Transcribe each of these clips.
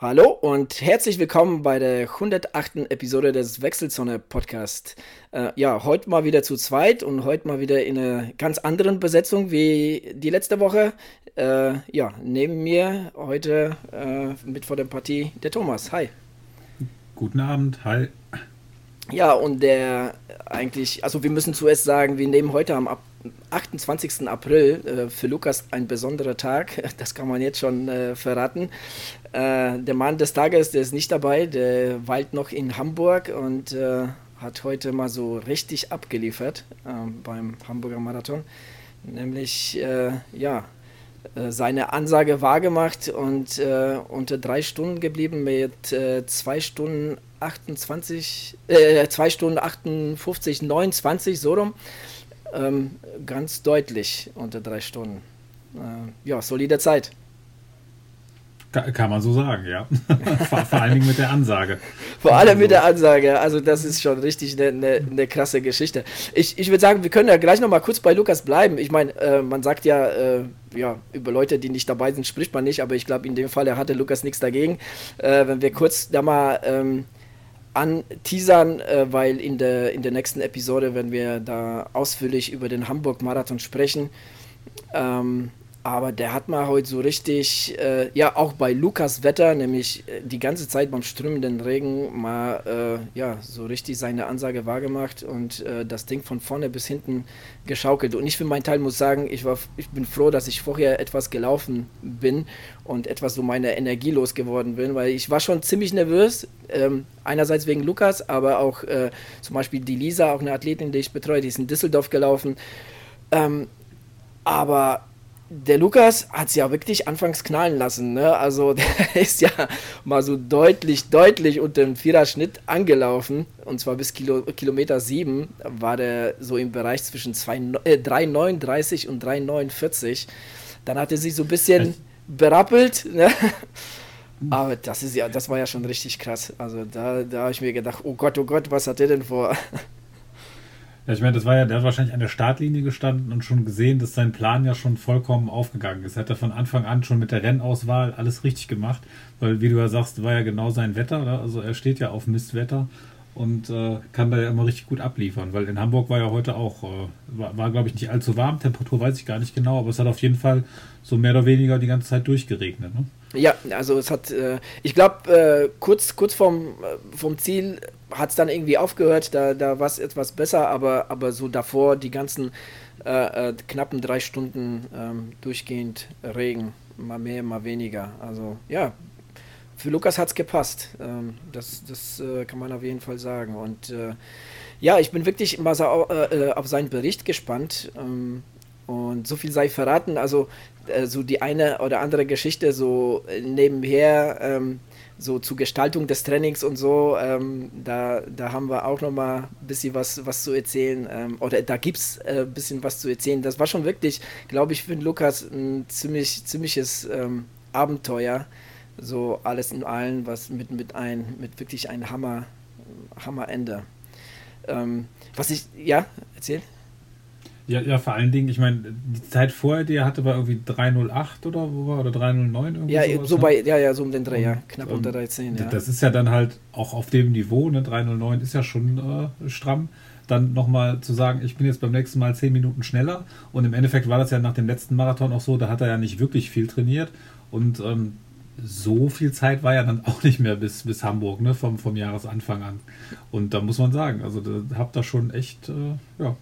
Hallo und herzlich willkommen bei der 108. Episode des Wechselzone Podcast. Äh, ja, heute mal wieder zu zweit und heute mal wieder in einer ganz anderen Besetzung wie die letzte Woche. Äh, ja, neben mir heute äh, mit vor der Partie der Thomas. Hi. Guten Abend, hi. Ja, und der eigentlich, also wir müssen zuerst sagen, wir nehmen heute am 28. April äh, für Lukas ein besonderer Tag. Das kann man jetzt schon äh, verraten. Äh, der Mann des Tages, der ist nicht dabei, der weilt noch in Hamburg und äh, hat heute mal so richtig abgeliefert ähm, beim Hamburger Marathon. Nämlich, äh, ja, äh, seine Ansage wahrgemacht und unter drei Stunden geblieben mit zwei Stunden 28, äh, 2 Stunden 58, 29, so rum. Ähm, ganz deutlich unter drei Stunden. Äh, ja, solide Zeit. Kann man so sagen, ja. vor, vor, allen Dingen mit der Ansage. Vor allem mit der Ansage. Also, das ist schon richtig eine, eine, eine krasse Geschichte. Ich, ich würde sagen, wir können ja gleich noch mal kurz bei Lukas bleiben. Ich meine, äh, man sagt ja, äh, ja, über Leute, die nicht dabei sind, spricht man nicht, aber ich glaube, in dem Fall hatte Lukas nichts dagegen. Äh, wenn wir kurz da mal. Ähm, anteasern, äh, weil in der, in der nächsten Episode werden wir da ausführlich über den Hamburg-Marathon sprechen. Ähm, aber der hat mal heute so richtig, äh, ja, auch bei Lukas Wetter, nämlich äh, die ganze Zeit beim strömenden Regen, mal, äh, ja, so richtig seine Ansage wahrgemacht und äh, das Ding von vorne bis hinten geschaukelt. Und ich für meinen Teil muss sagen, ich, war, ich bin froh, dass ich vorher etwas gelaufen bin und etwas so meine Energie losgeworden bin, weil ich war schon ziemlich nervös. Ähm, einerseits wegen Lukas, aber auch äh, zum Beispiel die Lisa, auch eine Athletin, die ich betreue, die ist in Düsseldorf gelaufen. Ähm, aber der Lukas hat es ja wirklich anfangs knallen lassen. Ne? Also der ist ja mal so deutlich, deutlich unter dem Viererschnitt angelaufen. Und zwar bis Kilo, Kilometer 7 war der so im Bereich zwischen äh, 3,39 und 3,49. Dann hat er sich so ein bisschen berappelt. Ne? Aber das ist ja, das war ja schon richtig krass. Also da, da habe ich mir gedacht, oh Gott, oh Gott, was hat der denn vor? Ja, ich meine, das war ja, der hat wahrscheinlich an der Startlinie gestanden und schon gesehen, dass sein Plan ja schon vollkommen aufgegangen ist. Hat er von Anfang an schon mit der Rennauswahl alles richtig gemacht, weil, wie du ja sagst, war ja genau sein Wetter. Oder? Also er steht ja auf Mistwetter und äh, kann da ja immer richtig gut abliefern, weil in Hamburg war ja heute auch, äh, war, war glaube ich nicht allzu warm, Temperatur weiß ich gar nicht genau, aber es hat auf jeden Fall so mehr oder weniger die ganze Zeit durchgeregnet. Ne? Ja, also es hat, äh, ich glaube, äh, kurz, kurz vom, äh, vom Ziel hat es dann irgendwie aufgehört, da, da war es etwas besser, aber, aber so davor die ganzen äh, äh, knappen drei Stunden ähm, durchgehend Regen, mal mehr, mal weniger. Also ja, für Lukas hat es gepasst. Ähm, das das äh, kann man auf jeden Fall sagen. Und ja, ich bin wirklich mal auf seinen Bericht gespannt. Und so viel sei verraten. Also äh, so die eine oder andere Geschichte so äh, nebenher, ähm, so zur Gestaltung des Trainings und so, ähm, da, da haben wir auch noch mal ein bisschen was, was zu erzählen. Ähm, oder da gibt es äh, ein bisschen was zu erzählen. Das war schon wirklich, glaube ich, für den Lukas ein ziemlich, ziemliches ähm, Abenteuer. So alles in allem, was mit, mit, ein, mit wirklich einem Hammer, Hammerende. Ähm, was ich, ja, erzählt? Ja, ja, vor allen Dingen, ich meine, die Zeit vorher, die er hatte, war irgendwie 308 oder wo war oder 309 irgendwie. Ja, sowas, so ne? bei, ja, ja, so um den Dreh, ja, knapp unter 13, ja. Das ist ja dann halt auch auf dem Niveau, ne, 309 ist ja schon äh, stramm. Dann nochmal zu sagen, ich bin jetzt beim nächsten Mal 10 Minuten schneller. Und im Endeffekt war das ja nach dem letzten Marathon auch so, da hat er ja nicht wirklich viel trainiert. Und ähm, so viel Zeit war ja dann auch nicht mehr bis, bis Hamburg, ne, vom, vom Jahresanfang an. Und da muss man sagen, also da habt ihr schon echt, äh, ja,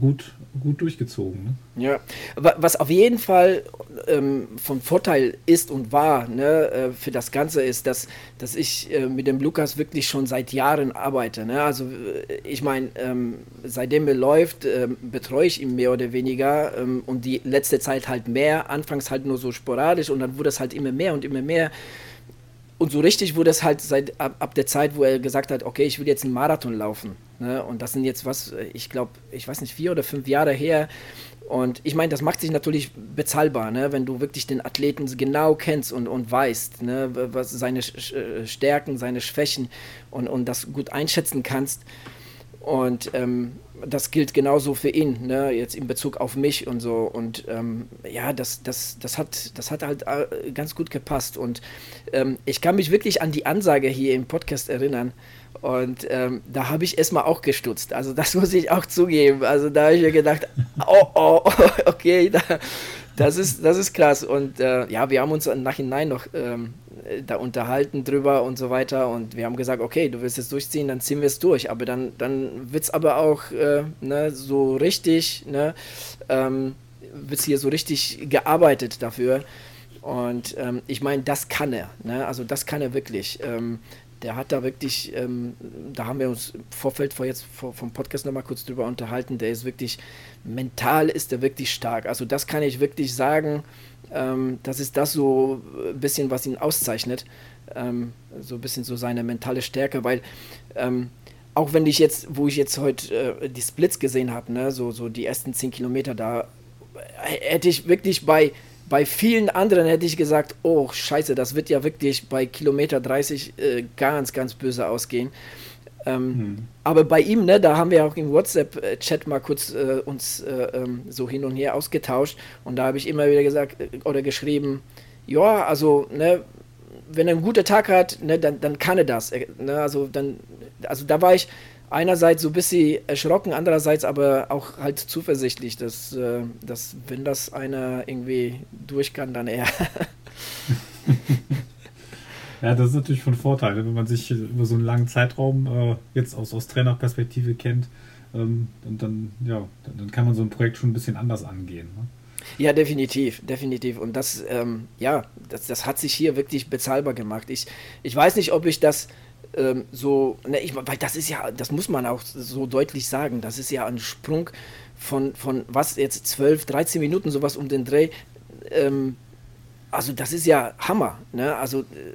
gut, gut durchgezogen. Ne? Ja, was auf jeden Fall ähm, von Vorteil ist und war ne, äh, für das Ganze ist, dass, dass ich äh, mit dem Lukas wirklich schon seit Jahren arbeite. Ne? Also äh, ich meine, ähm, seitdem er läuft, ähm, betreue ich ihn mehr oder weniger ähm, und die letzte Zeit halt mehr, anfangs halt nur so sporadisch und dann wurde es halt immer mehr und immer mehr. Und so richtig wurde es halt seit ab, ab der Zeit, wo er gesagt hat, okay, ich will jetzt einen Marathon laufen. Ne? Und das sind jetzt was, ich glaube, ich weiß nicht, vier oder fünf Jahre her. Und ich meine, das macht sich natürlich bezahlbar, ne? wenn du wirklich den Athleten genau kennst und, und weißt, ne? was seine Stärken, seine Schwächen und, und das gut einschätzen kannst. Und ähm, das gilt genauso für ihn, ne? jetzt in Bezug auf mich und so. Und ähm, ja, das, das, das, hat, das hat halt äh, ganz gut gepasst. Und ähm, ich kann mich wirklich an die Ansage hier im Podcast erinnern. Und ähm, da habe ich erstmal auch gestutzt. Also das muss ich auch zugeben. Also da habe ich mir gedacht, oh, oh, okay, da, das, ist, das ist krass. Und äh, ja, wir haben uns im Nachhinein noch ähm, da unterhalten drüber und so weiter. Und wir haben gesagt, okay, du willst es durchziehen, dann ziehen wir es durch. Aber dann, dann wird es aber auch äh, ne, so richtig, ne, ähm, wird hier so richtig gearbeitet dafür. Und ähm, ich meine, das kann er. Ne? Also das kann er wirklich. Ähm, der hat da wirklich, ähm, da haben wir uns im Vorfeld vor jetzt vor, vom Podcast nochmal kurz drüber unterhalten, der ist wirklich, mental ist er wirklich stark. Also das kann ich wirklich sagen, ähm, das ist das so ein bisschen, was ihn auszeichnet. Ähm, so ein bisschen so seine mentale Stärke, weil ähm, auch wenn ich jetzt, wo ich jetzt heute äh, die Splits gesehen habe, ne, so, so die ersten 10 Kilometer, da hätte ich wirklich bei bei vielen anderen hätte ich gesagt, oh scheiße, das wird ja wirklich bei Kilometer 30 äh, ganz, ganz böse ausgehen. Ähm, hm. Aber bei ihm, ne, da haben wir auch im WhatsApp-Chat mal kurz äh, uns äh, ähm, so hin und her ausgetauscht und da habe ich immer wieder gesagt äh, oder geschrieben, ja, also, ne, wenn er einen guten Tag hat, ne, dann, dann kann er das. Äh, ne, also, dann, also da war ich, einerseits so ein bisschen erschrocken, andererseits aber auch halt zuversichtlich, dass, äh, dass wenn das einer irgendwie durch kann, dann er. ja, das ist natürlich von Vorteil, wenn man sich über so einen langen Zeitraum äh, jetzt aus, aus Trainerperspektive kennt, ähm, und dann, ja, dann kann man so ein Projekt schon ein bisschen anders angehen. Ne? Ja, definitiv, definitiv. Und das, ähm, ja, das, das hat sich hier wirklich bezahlbar gemacht. Ich, ich weiß nicht, ob ich das ähm, so, ne, ich, weil das ist ja, das muss man auch so deutlich sagen, das ist ja ein Sprung von, von was jetzt 12, 13 Minuten, sowas um den Dreh. Ähm, also das ist ja Hammer, ne? Also äh,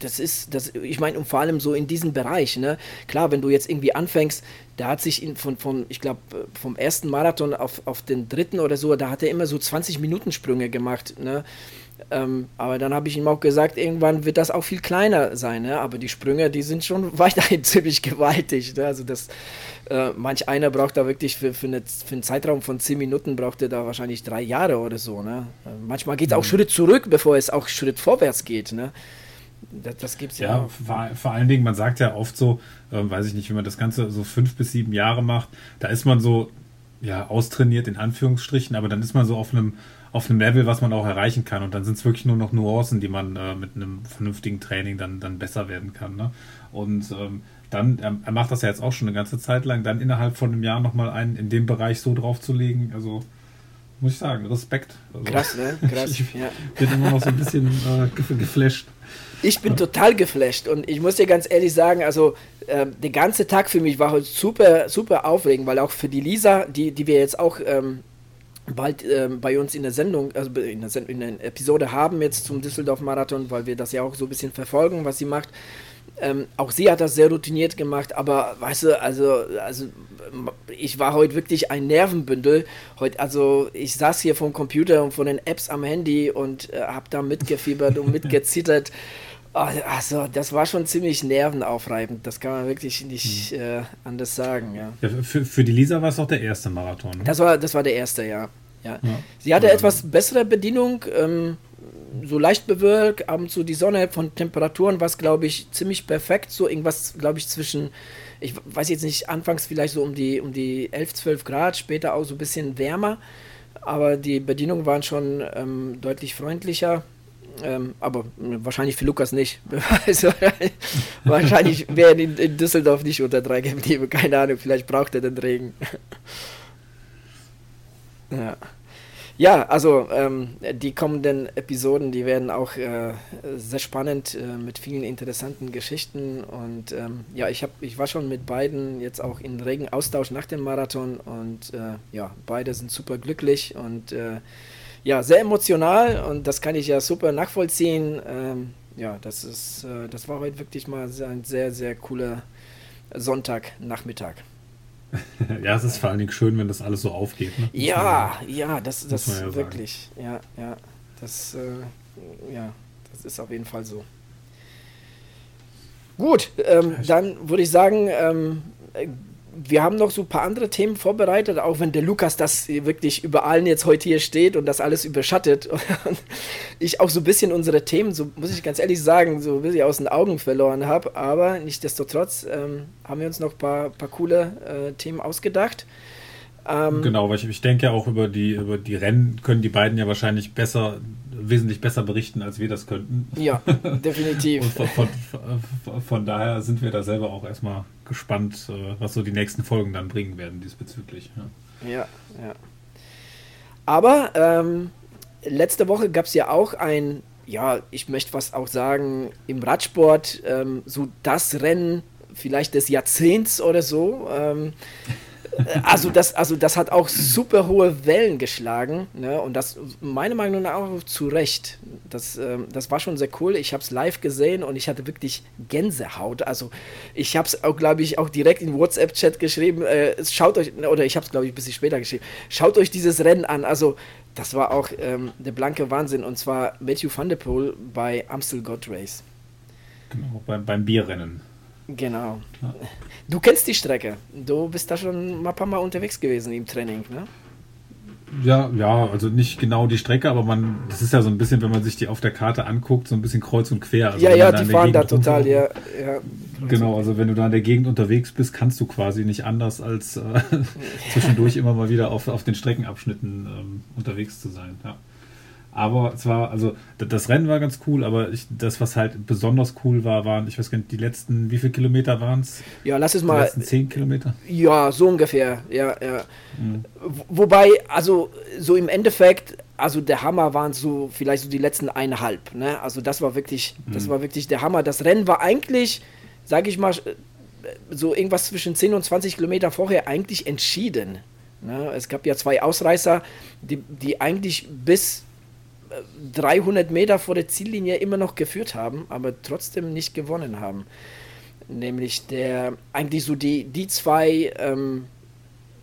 das ist, das, ich meine, und vor allem so in diesem Bereich, ne? Klar, wenn du jetzt irgendwie anfängst, da hat sich in, von, von ich glaube, vom ersten Marathon auf, auf den dritten oder so, da hat er immer so 20 Minuten Sprünge gemacht, ne? Ähm, aber dann habe ich ihm auch gesagt, irgendwann wird das auch viel kleiner sein. Ne? Aber die Sprünge, die sind schon weiterhin ziemlich gewaltig. Ne? Also das, äh, manch einer braucht da wirklich für, für, eine, für, einen Zeitraum von 10 Minuten braucht er da wahrscheinlich drei Jahre oder so. Ne? Äh, manchmal geht es auch mhm. Schritt zurück, bevor es auch Schritt vorwärts geht. Ne? Das, das gibt's ja. Ja, vor, vor, allen Dingen, man sagt ja oft so, äh, weiß ich nicht, wenn man das Ganze so fünf bis sieben Jahre macht, da ist man so ja austrainiert in Anführungsstrichen, aber dann ist man so auf einem auf einem Level, was man auch erreichen kann. Und dann sind es wirklich nur noch Nuancen, die man äh, mit einem vernünftigen Training dann, dann besser werden kann. Ne? Und ähm, dann, er, er, macht das ja jetzt auch schon eine ganze Zeit lang, dann innerhalb von einem Jahr nochmal einen in dem Bereich so draufzulegen, also muss ich sagen, Respekt. Also, Krass, ne? Krass, ich ja. bin immer noch so ein bisschen äh, geflasht. Ich bin total geflasht und ich muss dir ganz ehrlich sagen, also äh, der ganze Tag für mich war heute super, super aufregend, weil auch für die Lisa, die, die wir jetzt auch ähm, bald äh, bei uns in der Sendung, also in der, Send in der Episode haben jetzt zum Düsseldorf-Marathon, weil wir das ja auch so ein bisschen verfolgen, was sie macht. Ähm, auch sie hat das sehr routiniert gemacht, aber weißt du, also, also ich war heute wirklich ein Nervenbündel. Heute, also ich saß hier vom Computer und von den Apps am Handy und äh, habe da mitgefiebert und mitgezittert. Also, das war schon ziemlich nervenaufreibend. Das kann man wirklich nicht hm. äh, anders sagen. Ja. ja für, für, die Lisa war es auch der erste Marathon. Ne? Das, war, das war der erste, ja. ja. ja. Sie hatte etwas bessere Bedienung, ähm, so leicht bewölkt, ab und zu die Sonne von Temperaturen war es, glaube ich, ziemlich perfekt. So irgendwas, glaube ich, zwischen, ich weiß jetzt nicht, anfangs vielleicht so um die, um die 11, 12 Grad, später auch so ein bisschen wärmer. Aber die Bedienungen waren schon ähm, deutlich freundlicher. Ähm, aber wahrscheinlich für Lukas nicht. Also, wahrscheinlich wäre in, in Düsseldorf nicht unter drei geblieben. Keine Ahnung, vielleicht braucht er den Regen. ja. Ja, also ähm, die kommenden Episoden, die werden auch äh, sehr spannend äh, mit vielen interessanten Geschichten und ähm, ja, ich habe, ich war schon mit beiden jetzt auch in regen Austausch nach dem Marathon und äh, ja, beide sind super glücklich und äh, ja, sehr emotional und das kann ich ja super nachvollziehen. Ähm, ja, das ist, äh, das war heute wirklich mal ein sehr, sehr cooler Sonntagnachmittag. ja, es ist vor allen Dingen schön, wenn das alles so aufgeht. Ne? Ja, man, ja, das, das ja wirklich, sagen. ja, ja, das, äh, ja, das ist auf jeden Fall so. Gut, ähm, dann würde ich sagen, ähm, wir haben noch so ein paar andere Themen vorbereitet, auch wenn der Lukas das wirklich über allen jetzt heute hier steht und das alles überschattet. Und ich auch so ein bisschen unsere Themen, so muss ich ganz ehrlich sagen, so ein bisschen aus den Augen verloren habe. Aber nichtsdestotrotz ähm, haben wir uns noch ein paar, paar coole äh, Themen ausgedacht. Ähm, genau, weil ich, ich denke auch über die, über die Rennen können die beiden ja wahrscheinlich besser, wesentlich besser berichten, als wir das könnten. Ja, definitiv. von, von, von, daher sind wir da selber auch erstmal gespannt, äh, was so die nächsten Folgen dann bringen werden diesbezüglich. Ja, ja. ja. Aber ähm, letzte Woche gab es ja auch ein, ja, ich möchte was auch sagen, im Radsport, ähm, so das Rennen vielleicht des Jahrzehnts oder so. Ähm, also das, also das hat auch super hohe Wellen geschlagen. Ne? Und das meiner Meinung nach auch zu Recht. Das, ähm, das war schon sehr cool. Ich habe es live gesehen und ich hatte wirklich Gänsehaut. Also ich habe es auch, glaube ich, auch direkt in WhatsApp-Chat geschrieben. Äh, schaut euch, oder ich habe es, glaube ich, ein bisschen später geschrieben. Schaut euch dieses Rennen an. Also das war auch ähm, der blanke Wahnsinn. Und zwar Matthew van der Poel bei Amstel Gold Race. Genau, beim, beim Bierrennen. Genau. Ja. Du kennst die Strecke. Du bist da schon ein paar Mal unterwegs gewesen im Training, ne? Ja, ja, also nicht genau die Strecke, aber man, das ist ja so ein bisschen, wenn man sich die auf der Karte anguckt, so ein bisschen kreuz und quer. Also ja, ja, die fahren da total, ja, ja. Genau, also wenn du da in der Gegend unterwegs bist, kannst du quasi nicht anders als äh, zwischendurch immer mal wieder auf, auf den Streckenabschnitten ähm, unterwegs zu sein. Ja. Aber zwar, also das Rennen war ganz cool, aber ich, das, was halt besonders cool war, waren, ich weiß gar nicht, die letzten, wie viele Kilometer waren es? Ja, lass es mal. Die letzten zehn Kilometer? Ja, so ungefähr, ja, ja. Mhm. Wobei, also so im Endeffekt, also der Hammer waren so vielleicht so die letzten eineinhalb, ne? Also das war wirklich, mhm. das war wirklich der Hammer. Das Rennen war eigentlich, sage ich mal, so irgendwas zwischen 10 und 20 Kilometer vorher eigentlich entschieden. Ne? Es gab ja zwei Ausreißer, die, die eigentlich bis 300 Meter vor der Ziellinie immer noch geführt haben, aber trotzdem nicht gewonnen haben. Nämlich der, eigentlich so die, die zwei, ähm,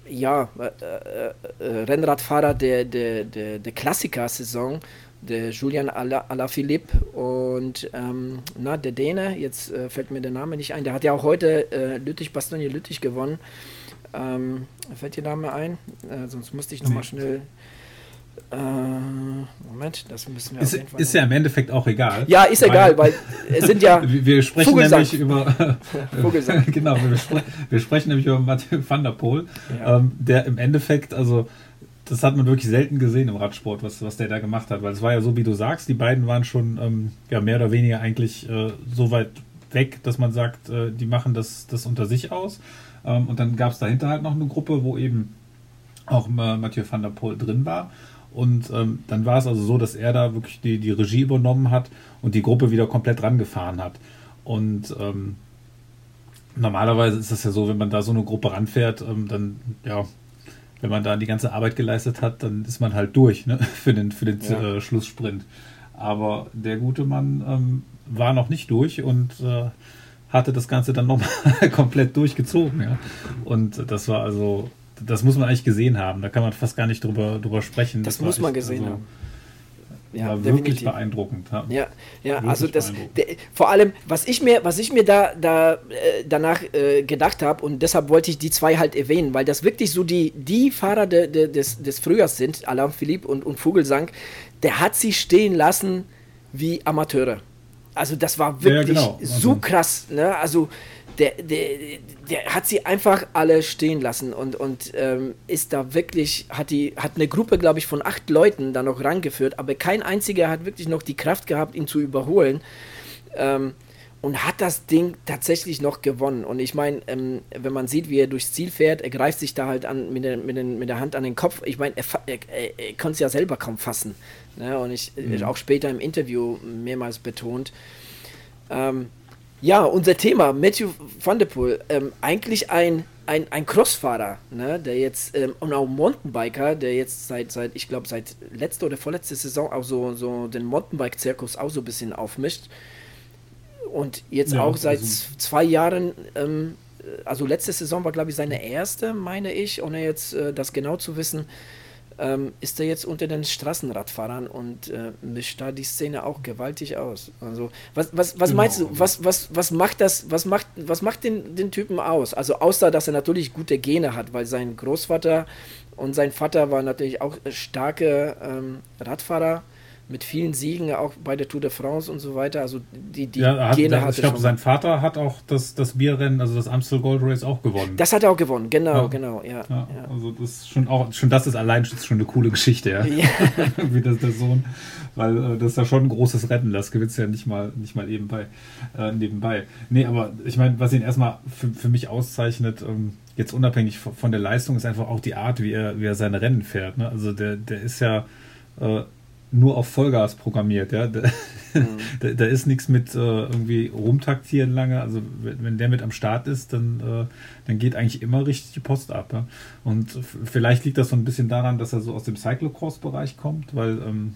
ja, äh, äh, äh Rennradfahrer der, der, der, der Klassiker-Saison, der Julian Alaphilippe und ähm, na, der Däne, jetzt äh, fällt mir der Name nicht ein, der hat ja auch heute äh, Lüttich, Bastogne Lüttich gewonnen. Ähm, fällt dir Name ein? Äh, sonst musste ich nochmal schnell äh, Moment, das müssen wir ist, auf jeden Fall. Ist ja im Endeffekt auch egal. Ja, ist egal, weil es sind ja. wir sprechen Vogelsang. nämlich über. Vogelsang. genau, wir, spre wir, sprechen nämlich über Mathieu van der Poel, ja. ähm, der im Endeffekt, also das hat man wirklich selten gesehen im Radsport, was, was der da gemacht hat, weil es war ja so, wie du sagst, die beiden waren schon ähm, ja, mehr oder weniger eigentlich äh, so weit weg, dass man sagt, äh, die machen das, das unter sich aus. Ähm, und dann gab es dahinter halt noch eine Gruppe, wo eben auch äh, Mathieu van der Poel drin war. Und ähm, dann war es also so, dass er da wirklich die, die Regie übernommen hat und die Gruppe wieder komplett rangefahren hat. Und ähm, normalerweise ist das ja so, wenn man da so eine Gruppe ranfährt, ähm, dann, ja, wenn man da die ganze Arbeit geleistet hat, dann ist man halt durch ne? für den, für den ja. äh, Schlusssprint. Aber der gute Mann ähm, war noch nicht durch und äh, hatte das Ganze dann nochmal komplett durchgezogen. Ja? Und das war also das muss man eigentlich gesehen haben. Da kann man fast gar nicht drüber, drüber sprechen. Das, das muss man gesehen also, haben. Ja, war wirklich beeindruckend. Ja, ja, ja also das der, vor allem, was ich mir, was ich mir da, da äh, danach äh, gedacht habe und deshalb wollte ich die zwei halt erwähnen, weil das wirklich so die, die Fahrer de, de, des, des Frühjahrs sind, Alain Philippe und, und Vogelsang, der hat sie stehen lassen wie Amateure. Also das war wirklich ja, genau. also, so krass. Ne? Also der, der, der hat sie einfach alle stehen lassen und, und ähm, ist da wirklich, hat die, hat eine Gruppe, glaube ich, von acht Leuten da noch rangeführt, aber kein einziger hat wirklich noch die Kraft gehabt, ihn zu überholen. Ähm, und hat das Ding tatsächlich noch gewonnen. Und ich meine, ähm, wenn man sieht, wie er durchs Ziel fährt, er greift sich da halt an, mit, der, mit, den, mit der Hand an den Kopf. Ich meine, er, er, er, er konnte es ja selber kaum fassen. Ne? Und ich mhm. auch später im Interview mehrmals betont. Ähm, ja, unser Thema, Matthew van der Poel, ähm, eigentlich ein, ein, ein Crossfahrer, ne, der jetzt, ähm, und auch Mountainbiker, der jetzt seit, seit ich glaube, seit letzter oder vorletzter Saison auch so, so den Mountainbike-Zirkus auch so ein bisschen aufmischt. Und jetzt ja, auch seit also zwei Jahren, ähm, also letzte Saison war, glaube ich, seine erste, meine ich, ohne jetzt äh, das genau zu wissen. Ähm, ist er jetzt unter den Straßenradfahrern und äh, mischt da die Szene auch gewaltig aus. Also was, was, was genau. meinst du, was, was, was macht das, was macht, was macht den, den Typen aus? Also außer, dass er natürlich gute Gene hat, weil sein Großvater und sein Vater waren natürlich auch starke ähm, Radfahrer mit vielen Siegen, auch bei der Tour de France und so weiter. Also die, die ja, hat, Gene hatte Ich glaube, sein Vater hat auch das, das Bierrennen, also das Amstel Gold Race auch gewonnen. Das hat er auch gewonnen, genau, ja. genau, ja, ja, Also das ist schon auch, schon das ist allein schon eine coole Geschichte, ja. Wie das der Sohn, weil äh, das ist ja schon ein großes Rennen, das gewinnt ja nicht mal, nicht mal nebenbei. Äh, nebenbei. Nee, aber ich meine, was ihn erstmal für, für mich auszeichnet, ähm, jetzt unabhängig von, von, der Leistung, ist einfach auch die Art, wie er, wie er seine Rennen fährt. Ne? Also der, der ist ja äh, nur auf Vollgas programmiert, ja. Da, mhm. da, da ist nichts mit äh, irgendwie rumtaktieren lange. Also wenn, der mit am Start ist, dann, äh, dann geht eigentlich immer richtig die Post ab. Ja? Und vielleicht liegt das so ein bisschen daran, dass er so aus dem Cyclocross-Bereich kommt, weil ähm,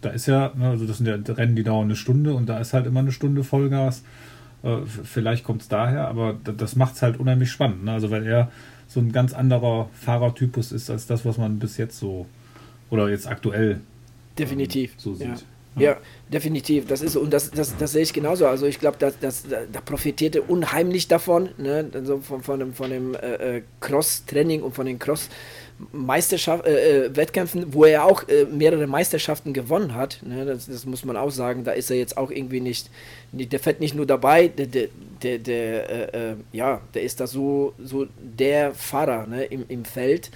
da ist ja, ne, also das sind ja Rennen, die dauern eine Stunde und da ist halt immer eine Stunde Vollgas. Äh, vielleicht kommt es daher, aber das macht es halt unheimlich spannend. Ne? Also weil er so ein ganz anderer Fahrertypus ist als das, was man bis jetzt so oder jetzt aktuell Definitiv. Ähm, so sieht. Ja. ja. definitiv. Das ist und das, das, das sehe ich genauso. Also ich glaube, dass das, da profitierte unheimlich davon, ne? also von, von dem, von dem äh, äh Cross-Training und von den Cross- Meisterschaft, äh, äh, Wettkämpfen, wo er auch äh, mehrere Meisterschaften gewonnen hat. Ne? Das, das, muss man auch sagen. Da ist er jetzt auch irgendwie nicht, nicht der fährt nicht nur dabei, der, der, der, der äh, äh ja, der ist da so, so der Fahrer ne? Im, im Feld.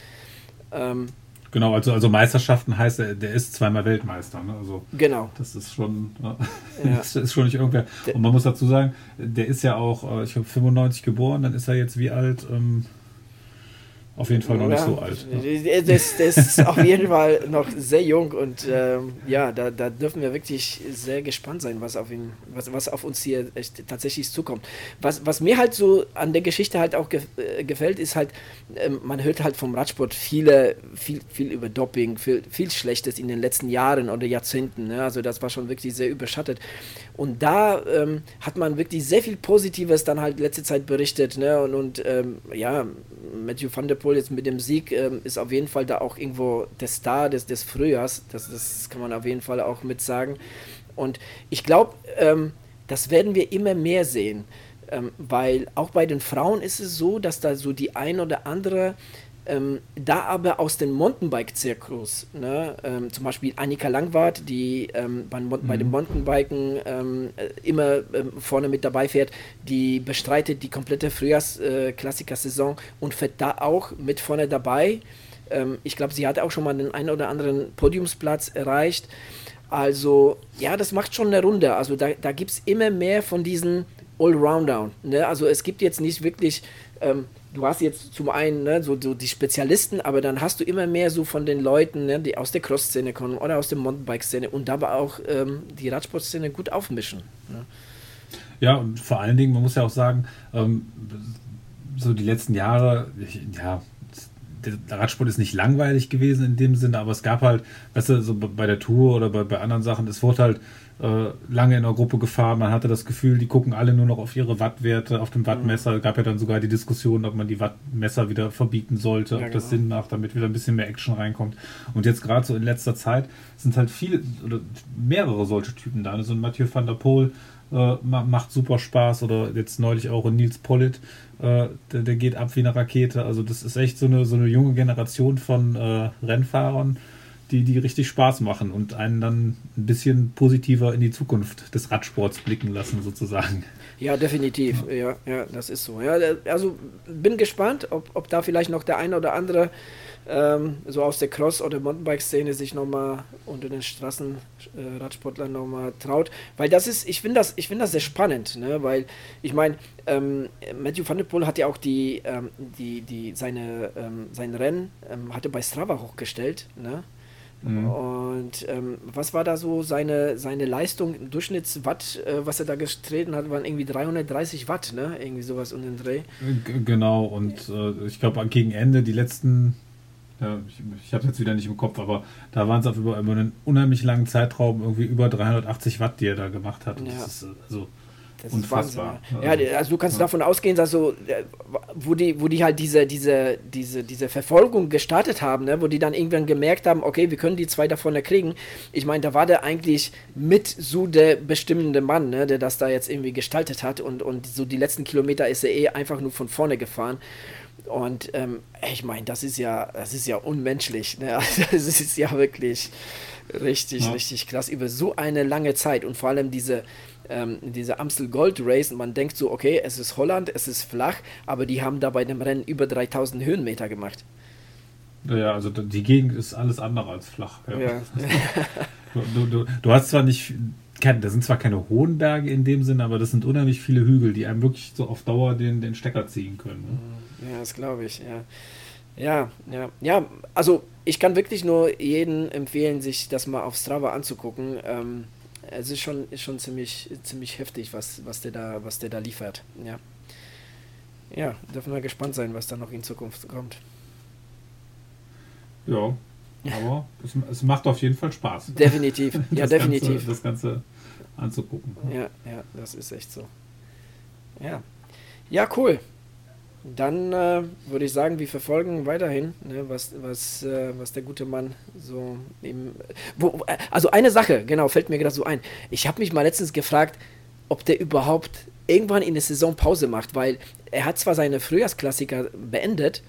Ähm, Genau, also, also Meisterschaften heißt, er, der ist zweimal Weltmeister. Ne? Also, genau. Das ist schon, ja. das ist schon nicht irgendwer. Und man muss dazu sagen, der ist ja auch, äh, ich glaube, 95 geboren, dann ist er jetzt wie alt? Ähm, auf jeden Fall noch ja, nicht so alt. Ja. Das, das ist auf jeden Fall noch sehr jung und ähm, ja, da, da dürfen wir wirklich sehr gespannt sein, was auf ihn, was, was auf uns hier tatsächlich zukommt. Was, was mir halt so an der Geschichte halt auch ge äh, gefällt, ist halt, ähm, man hört halt vom Radsport viele, viel, viel über Doping, viel, viel Schlechtes in den letzten Jahren oder Jahrzehnten. Ne? Also das war schon wirklich sehr überschattet. Und da ähm, hat man wirklich sehr viel Positives dann halt letzte Zeit berichtet. Ne? Und, und ähm, ja, Matthew van der Poel jetzt mit dem Sieg ähm, ist auf jeden Fall da auch irgendwo der Star des, des Frühjahrs. Das, das kann man auf jeden Fall auch mit sagen. Und ich glaube, ähm, das werden wir immer mehr sehen. Ähm, weil auch bei den Frauen ist es so, dass da so die ein oder andere ähm, da aber aus dem Mountainbike-Zirkus, ne, ähm, zum Beispiel Annika Langwart, die ähm, bei, mhm. bei dem Mountainbiken ähm, äh, immer ähm, vorne mit dabei fährt, die bestreitet die komplette Frühjahrsklassiker-Saison äh, und fährt da auch mit vorne dabei. Ähm, ich glaube, sie hat auch schon mal den einen oder anderen Podiumsplatz erreicht. Also, ja, das macht schon eine Runde. Also, da, da gibt es immer mehr von diesen Allroundern. Ne? Also, es gibt jetzt nicht wirklich ähm, du hast jetzt zum einen ne, so, so, die Spezialisten, aber dann hast du immer mehr so von den Leuten, ne, die aus der Cross-Szene kommen oder aus der Mountainbike-Szene und dabei auch ähm, die Radsport-Szene gut aufmischen. Ne? Ja, und vor allen Dingen, man muss ja auch sagen, ähm, so die letzten Jahre, ja, der Radsport ist nicht langweilig gewesen in dem Sinne, aber es gab halt, weißt du, so bei der Tour oder bei, bei anderen Sachen, es wurde halt lange in der Gruppe gefahren. Man hatte das Gefühl, die gucken alle nur noch auf ihre Wattwerte, auf dem Wattmesser. Mhm. Gab ja dann sogar die Diskussion, ob man die Wattmesser wieder verbieten sollte, ja, ob das genau. Sinn macht, damit wieder ein bisschen mehr Action reinkommt. Und jetzt gerade so in letzter Zeit sind halt viele oder mehrere solche Typen da. So ein Mathieu van der Poel äh, macht super Spaß oder jetzt neulich auch ein Nils Pollitt, äh, der, der, geht ab wie eine Rakete. Also das ist echt so eine, so eine junge Generation von äh, Rennfahrern die, die richtig Spaß machen und einen dann ein bisschen positiver in die Zukunft des Radsports blicken lassen, sozusagen. Ja, definitiv. Ja, ja, ja das ist so. Ja, also bin gespannt, ob, ob da vielleicht noch der eine oder andere ähm, so aus der Cross- oder Mountainbike-Szene sich nochmal unter den Straßenradsportlern äh, nochmal traut. Weil das ist, ich finde das, ich das sehr spannend, ne? weil ich meine, ähm, Matthew van der Poel hat ja auch die, ähm, die, die, seine, ähm, sein Rennen ähm, hatte bei Strava hochgestellt, ne? Mhm. Und ähm, was war da so seine, seine Leistung, Durchschnittswatt, äh, was er da getreten hat, waren irgendwie 330 Watt, ne? Irgendwie sowas um den Dreh. G genau, und äh, ich glaube gegen Ende, die letzten, ja, ich, ich habe es jetzt wieder nicht im Kopf, aber da waren es auf über, über einen unheimlich langen Zeitraum irgendwie über 380 Watt, die er da gemacht hat. Ja. Ist also das Unfassbar. Ja. also du kannst ja. davon ausgehen, dass so, äh, wo die, wo die halt diese, diese, diese, diese Verfolgung gestartet haben, ne, wo die dann irgendwann gemerkt haben, okay, wir können die zwei davon kriegen. Ich meine, da war der eigentlich mit so der bestimmende Mann, ne, der das da jetzt irgendwie gestaltet hat und, und so die letzten Kilometer ist er eh einfach nur von vorne gefahren. Und ähm, ich meine, das ist ja, das ist ja unmenschlich. Ne? Das ist ja wirklich richtig, ja. richtig krass über so eine lange Zeit und vor allem diese, ähm, diese Amstel Gold Race. man denkt so, okay, es ist Holland, es ist flach, aber die haben da bei dem Rennen über 3000 Höhenmeter gemacht. Ja, also die Gegend ist alles andere als flach. Ja. ja. du, du, du hast zwar nicht das sind zwar keine hohen Berge in dem Sinne, aber das sind unheimlich viele Hügel, die einem wirklich so auf Dauer den, den Stecker ziehen können. Ne? Ja, das glaube ich, ja. Ja, ja, ja, also ich kann wirklich nur jedem empfehlen, sich das mal auf Strava anzugucken. Ähm, es ist schon, ist schon ziemlich, ziemlich heftig, was, was, der da, was der da liefert. Ja. Ja, dürfen wir gespannt sein, was da noch in Zukunft kommt. Ja, aber es, es macht auf jeden Fall Spaß. Definitiv, ja, das definitiv. Ganze, das Ganze anzugucken. Ja, ja, das ist echt so. Ja. Ja, cool. Dann äh, würde ich sagen, wir verfolgen weiterhin, ne, was, was, äh, was der gute Mann so im. Wo, also eine Sache, genau, fällt mir gerade so ein. Ich habe mich mal letztens gefragt, ob der überhaupt irgendwann in der Saison Pause macht, weil er hat zwar seine Frühjahrsklassiker beendet,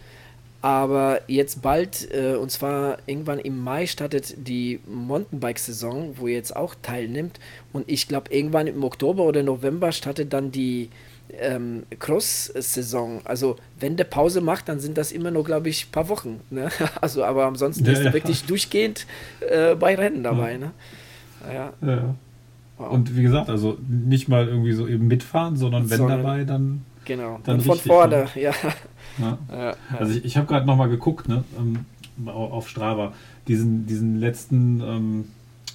aber jetzt bald, äh, und zwar irgendwann im Mai, startet die Mountainbike-Saison, wo er jetzt auch teilnimmt. Und ich glaube, irgendwann im Oktober oder November startet dann die ähm, Cross-Saison. Also, wenn der Pause macht, dann sind das immer nur, glaube ich, ein paar Wochen. Ne? Also, aber ansonsten ja, ist er ja. wirklich durchgehend äh, bei Rennen dabei. Ja. Ne? Ja. ja. Wow. Und wie gesagt, also nicht mal irgendwie so eben mitfahren, sondern wenn sondern, dabei, dann. Genau, dann von vorne, ne? ja. Ja. Also ich, ich habe gerade nochmal geguckt, ne, ähm, auf Strava, diesen, diesen letzten, ähm,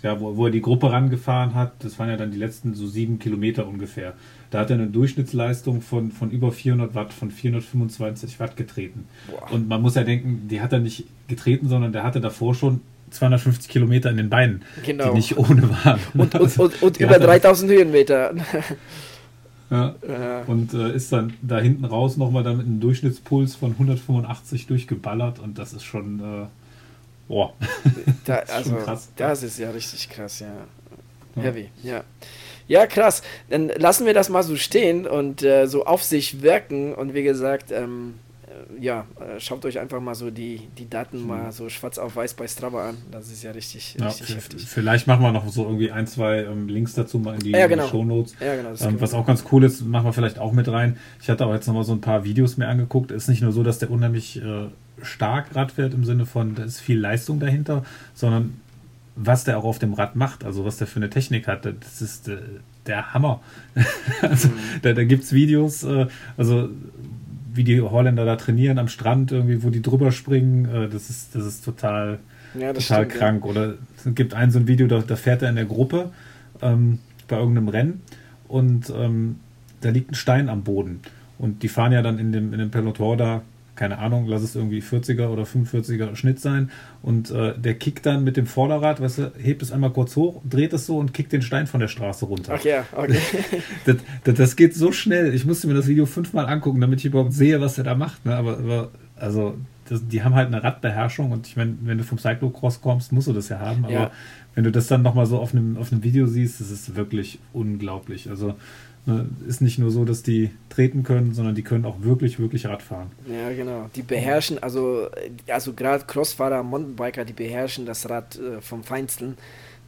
ja, wo, wo er die Gruppe rangefahren hat, das waren ja dann die letzten so sieben Kilometer ungefähr. Da hat er eine Durchschnittsleistung von, von über 400 Watt, von 425 Watt getreten. Boah. Und man muss ja denken, die hat er nicht getreten, sondern der hatte davor schon 250 Kilometer in den Beinen, genau. die nicht ohne waren. Und, und, und, und über 3000 Höhenmeter. Ja. ja. Und äh, ist dann da hinten raus nochmal mit einem Durchschnittspuls von 185 durchgeballert und das ist schon, äh, boah. Da, also. Das ist ja richtig krass, ja. ja. Heavy, ja. Ja, krass. Dann lassen wir das mal so stehen und äh, so auf sich wirken. Und wie gesagt, ähm, ja, äh, schaut euch einfach mal so die, die Daten mhm. mal so schwarz auf weiß bei Strava an. Das ist ja richtig, ja, richtig heftig. Vielleicht machen wir noch so irgendwie ein, zwei ähm, Links dazu mal in die, ja, genau. Show Notes. Ja, genau, ähm, was auch ganz cool ist, machen wir vielleicht auch mit rein. Ich hatte auch jetzt noch mal so ein paar Videos mehr angeguckt. Ist nicht nur so, dass der unheimlich äh, stark Rad fährt im Sinne von, da ist viel Leistung dahinter, sondern was der auch auf dem Rad macht, also was der für eine Technik hat, das ist äh, der Hammer. also, mhm. Da, da gibt es Videos, äh, also wie die Holländer da trainieren am Strand, irgendwie, wo die drüber springen, äh, das ist, das ist total, ja, das total stimmt, krank. Ja. Oder es gibt ein so ein Video, da, da fährt er in der Gruppe ähm, bei irgendeinem Rennen und ähm, da liegt ein Stein am Boden. Und die fahren ja dann in dem, in dem Peloton da keine Ahnung, lass es irgendwie 40er oder 45er Schnitt sein. Und äh, der kickt dann mit dem Vorderrad, weißt du, hebt es einmal kurz hoch, dreht es so und kickt den Stein von der Straße runter. Ach ja, okay. das, das, das, geht so schnell. Ich musste mir das Video fünfmal angucken, damit ich überhaupt sehe, was er da macht. Ne? Aber, aber also, das, die haben halt eine Radbeherrschung und ich meine, wenn du vom Cyclocross kommst, musst du das ja haben. Aber ja. wenn du das dann nochmal so auf einem, auf einem Video siehst, das ist wirklich unglaublich. Also ist nicht nur so, dass die treten können, sondern die können auch wirklich, wirklich Rad fahren. Ja, genau. Die beherrschen, also, also gerade Crossfahrer, Mountainbiker, die beherrschen das Rad äh, vom Feinsten.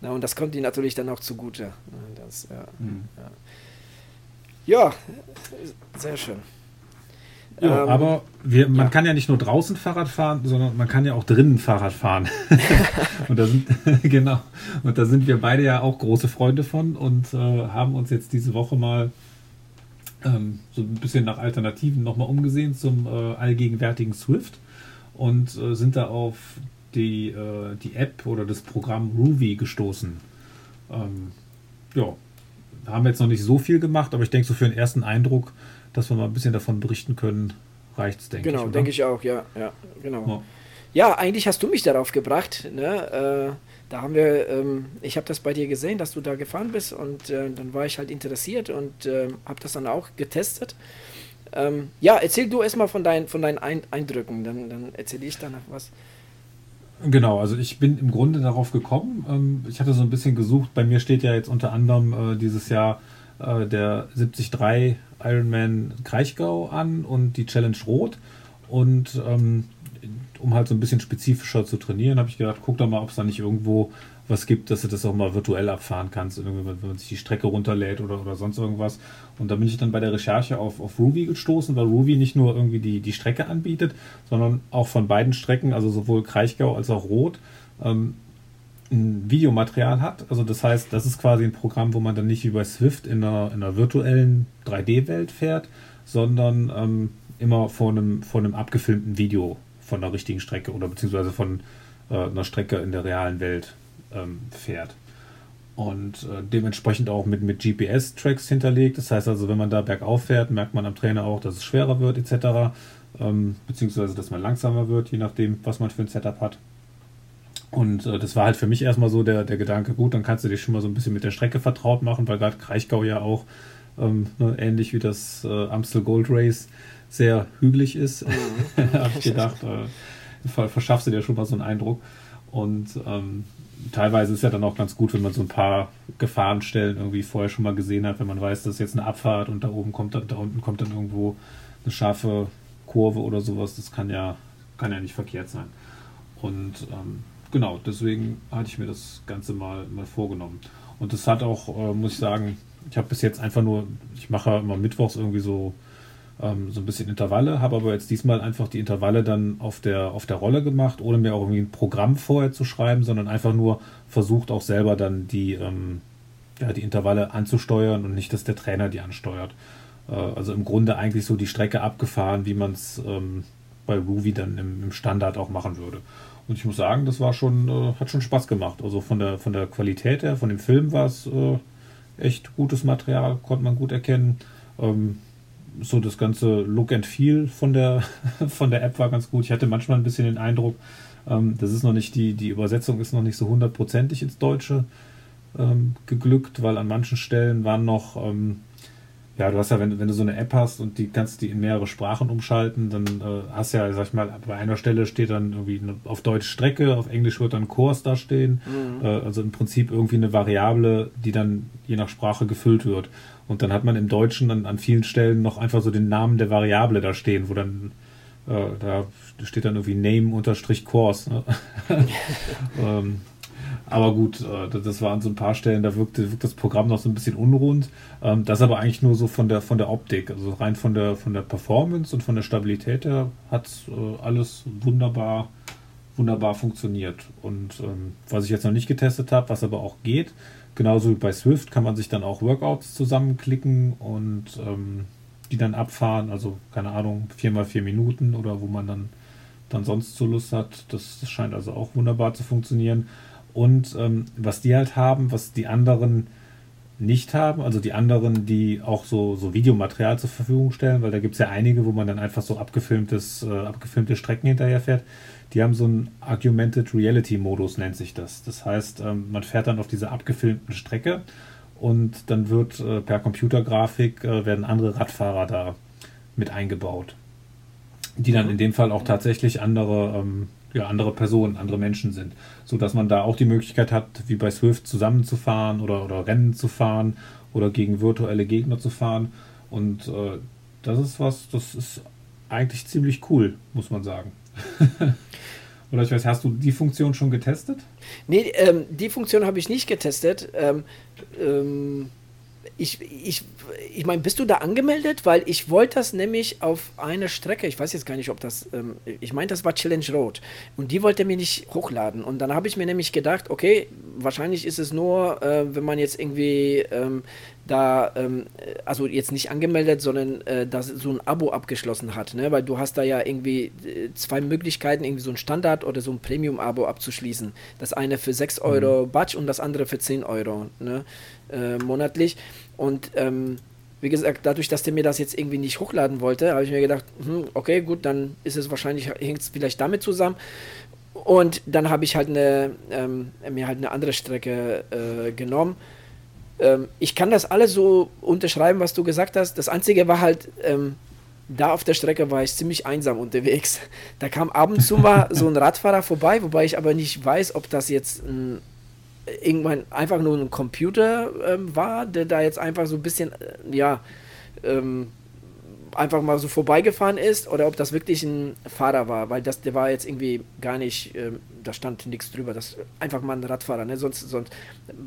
Na, und das kommt ihnen natürlich dann auch zugute. Das, ja, mhm. ja. ja, sehr schön. Ja, ähm, aber wir, man ja. kann ja nicht nur draußen Fahrrad fahren, sondern man kann ja auch drinnen Fahrrad fahren. und da sind genau. Und da sind wir beide ja auch große Freunde von und äh, haben uns jetzt diese Woche mal ähm, so ein bisschen nach Alternativen nochmal umgesehen zum äh, allgegenwärtigen Swift und äh, sind da auf die, äh, die App oder das Programm Ruby gestoßen. Ähm, ja, haben wir jetzt noch nicht so viel gemacht, aber ich denke so für den ersten Eindruck dass wir mal ein bisschen davon berichten können, reicht es, denke genau, ich. Genau, denke ich auch, ja, ja, genau. ja, eigentlich hast du mich darauf gebracht. Ne? Äh, da haben wir, ähm, ich habe das bei dir gesehen, dass du da gefahren bist und äh, dann war ich halt interessiert und äh, habe das dann auch getestet. Ähm, ja, erzähl du erstmal von, dein, von deinen Eindrücken, dann, dann erzähle ich danach was. Genau, also ich bin im Grunde darauf gekommen. Ähm, ich hatte so ein bisschen gesucht. Bei mir steht ja jetzt unter anderem äh, dieses Jahr äh, der 73 Ironman Kraichgau an und die Challenge Rot. Und ähm, um halt so ein bisschen spezifischer zu trainieren, habe ich gedacht, guck doch mal, ob es da nicht irgendwo was gibt, dass du das auch mal virtuell abfahren kannst, wenn man sich die Strecke runterlädt oder, oder sonst irgendwas. Und da bin ich dann bei der Recherche auf, auf Ruby gestoßen, weil Ruby nicht nur irgendwie die, die Strecke anbietet, sondern auch von beiden Strecken, also sowohl Kraichgau als auch Rot, ähm, ein Videomaterial hat. Also das heißt, das ist quasi ein Programm, wo man dann nicht wie bei Swift in einer, in einer virtuellen 3D-Welt fährt, sondern ähm, immer vor einem, vor einem abgefilmten Video von der richtigen Strecke oder beziehungsweise von äh, einer Strecke in der realen Welt ähm, fährt. Und äh, dementsprechend auch mit, mit GPS-Tracks hinterlegt. Das heißt also, wenn man da bergauf fährt, merkt man am Trainer auch, dass es schwerer wird, etc. Ähm, beziehungsweise, dass man langsamer wird, je nachdem, was man für ein Setup hat. Und äh, das war halt für mich erstmal so der, der Gedanke, gut, dann kannst du dich schon mal so ein bisschen mit der Strecke vertraut machen, weil gerade Kraichgau ja auch ähm, ne, ähnlich wie das äh, Amstel Gold Race sehr hügelig ist. Mhm. Habe ich gedacht, äh, verschaffst du dir schon mal so einen Eindruck. Und ähm, teilweise ist ja dann auch ganz gut, wenn man so ein paar Gefahrenstellen irgendwie vorher schon mal gesehen hat, wenn man weiß, das ist jetzt eine Abfahrt und da oben kommt dann, da unten kommt dann irgendwo eine scharfe Kurve oder sowas. Das kann ja, kann ja nicht verkehrt sein. Und ähm, genau, deswegen hatte ich mir das Ganze mal, mal vorgenommen. Und das hat auch, äh, muss ich sagen, ich habe bis jetzt einfach nur, ich mache immer mittwochs irgendwie so ähm, so ein bisschen Intervalle, habe aber jetzt diesmal einfach die Intervalle dann auf der, auf der Rolle gemacht, ohne mir auch irgendwie ein Programm vorher zu schreiben, sondern einfach nur versucht auch selber dann die, ähm, ja, die Intervalle anzusteuern und nicht, dass der Trainer die ansteuert. Äh, also im Grunde eigentlich so die Strecke abgefahren, wie man es ähm, bei Ruby dann im, im, Standard auch machen würde. Und ich muss sagen, das war schon, äh, hat schon Spaß gemacht. Also von der, von der Qualität her, von dem Film war es äh, echt gutes Material, konnte man gut erkennen. Ähm, so das ganze Look and Feel von der, von der App war ganz gut. Ich hatte manchmal ein bisschen den Eindruck, ähm, das ist noch nicht die, die Übersetzung ist noch nicht so hundertprozentig ins Deutsche ähm, geglückt, weil an manchen Stellen waren noch, ähm, ja, du hast ja, wenn, wenn du so eine App hast und die kannst die in mehrere Sprachen umschalten, dann äh, hast ja, sag ich mal, bei einer Stelle steht dann irgendwie eine, auf Deutsch Strecke, auf Englisch wird dann Kurs da stehen. Mhm. Äh, also im Prinzip irgendwie eine Variable, die dann je nach Sprache gefüllt wird. Und dann hat man im Deutschen dann an vielen Stellen noch einfach so den Namen der Variable da stehen, wo dann äh, da steht dann irgendwie Name unterstrich Course. Ne? ähm, aber gut, äh, das waren so ein paar Stellen, da wirkte, wirkt das Programm noch so ein bisschen unrund. Ähm, das aber eigentlich nur so von der von der Optik, also rein von der von der Performance und von der Stabilität her hat äh, alles wunderbar wunderbar funktioniert. Und ähm, was ich jetzt noch nicht getestet habe, was aber auch geht, Genauso wie bei Swift kann man sich dann auch Workouts zusammenklicken und ähm, die dann abfahren. Also keine Ahnung, viermal vier Minuten oder wo man dann, dann sonst so Lust hat. Das, das scheint also auch wunderbar zu funktionieren. Und ähm, was die halt haben, was die anderen nicht haben, also die anderen, die auch so, so Videomaterial zur Verfügung stellen, weil da gibt es ja einige, wo man dann einfach so abgefilmtes, äh, abgefilmte Strecken hinterher fährt. Die haben so einen Augmented Reality Modus, nennt sich das. Das heißt, ähm, man fährt dann auf dieser abgefilmten Strecke und dann wird äh, per Computergrafik äh, werden andere Radfahrer da mit eingebaut. Die dann in dem Fall auch tatsächlich andere, ähm, ja, andere Personen, andere Menschen sind. So dass man da auch die Möglichkeit hat, wie bei Swift zusammenzufahren oder, oder Rennen zu fahren oder gegen virtuelle Gegner zu fahren. Und äh, das ist was, das ist eigentlich ziemlich cool, muss man sagen. Oder ich weiß, hast du die Funktion schon getestet? Nee, ähm, die Funktion habe ich nicht getestet. Ähm, ähm, ich, ich, ich meine, bist du da angemeldet? Weil ich wollte das nämlich auf eine Strecke, ich weiß jetzt gar nicht, ob das, ähm, ich meine, das war Challenge Road. Und die wollte mir nicht hochladen. Und dann habe ich mir nämlich gedacht, okay, wahrscheinlich ist es nur, äh, wenn man jetzt irgendwie ähm, da, ähm, also jetzt nicht angemeldet, sondern äh, dass so ein Abo abgeschlossen hat, ne? Weil du hast da ja irgendwie äh, zwei Möglichkeiten, irgendwie so ein Standard- oder so ein Premium-Abo abzuschließen. Das eine für 6 Euro mhm. Batch und das andere für 10 Euro ne? Äh, monatlich. Und ähm, wie gesagt, dadurch, dass der mir das jetzt irgendwie nicht hochladen wollte, habe ich mir gedacht, hm, okay, gut, dann ist es wahrscheinlich, hängt es vielleicht damit zusammen. Und dann habe ich halt eine, ähm, mir halt eine andere Strecke äh, genommen. Ähm, ich kann das alles so unterschreiben, was du gesagt hast. Das Einzige war halt, ähm, da auf der Strecke war ich ziemlich einsam unterwegs. Da kam ab und zu mal so ein Radfahrer vorbei, wobei ich aber nicht weiß, ob das jetzt ein, irgendwann einfach nur ein Computer ähm, war, der da jetzt einfach so ein bisschen, äh, ja, ähm, einfach mal so vorbeigefahren ist oder ob das wirklich ein Fahrer war, weil das, der war jetzt irgendwie gar nicht, äh, da stand nichts drüber, das einfach mal ein Radfahrer, ne? Sonst, sonst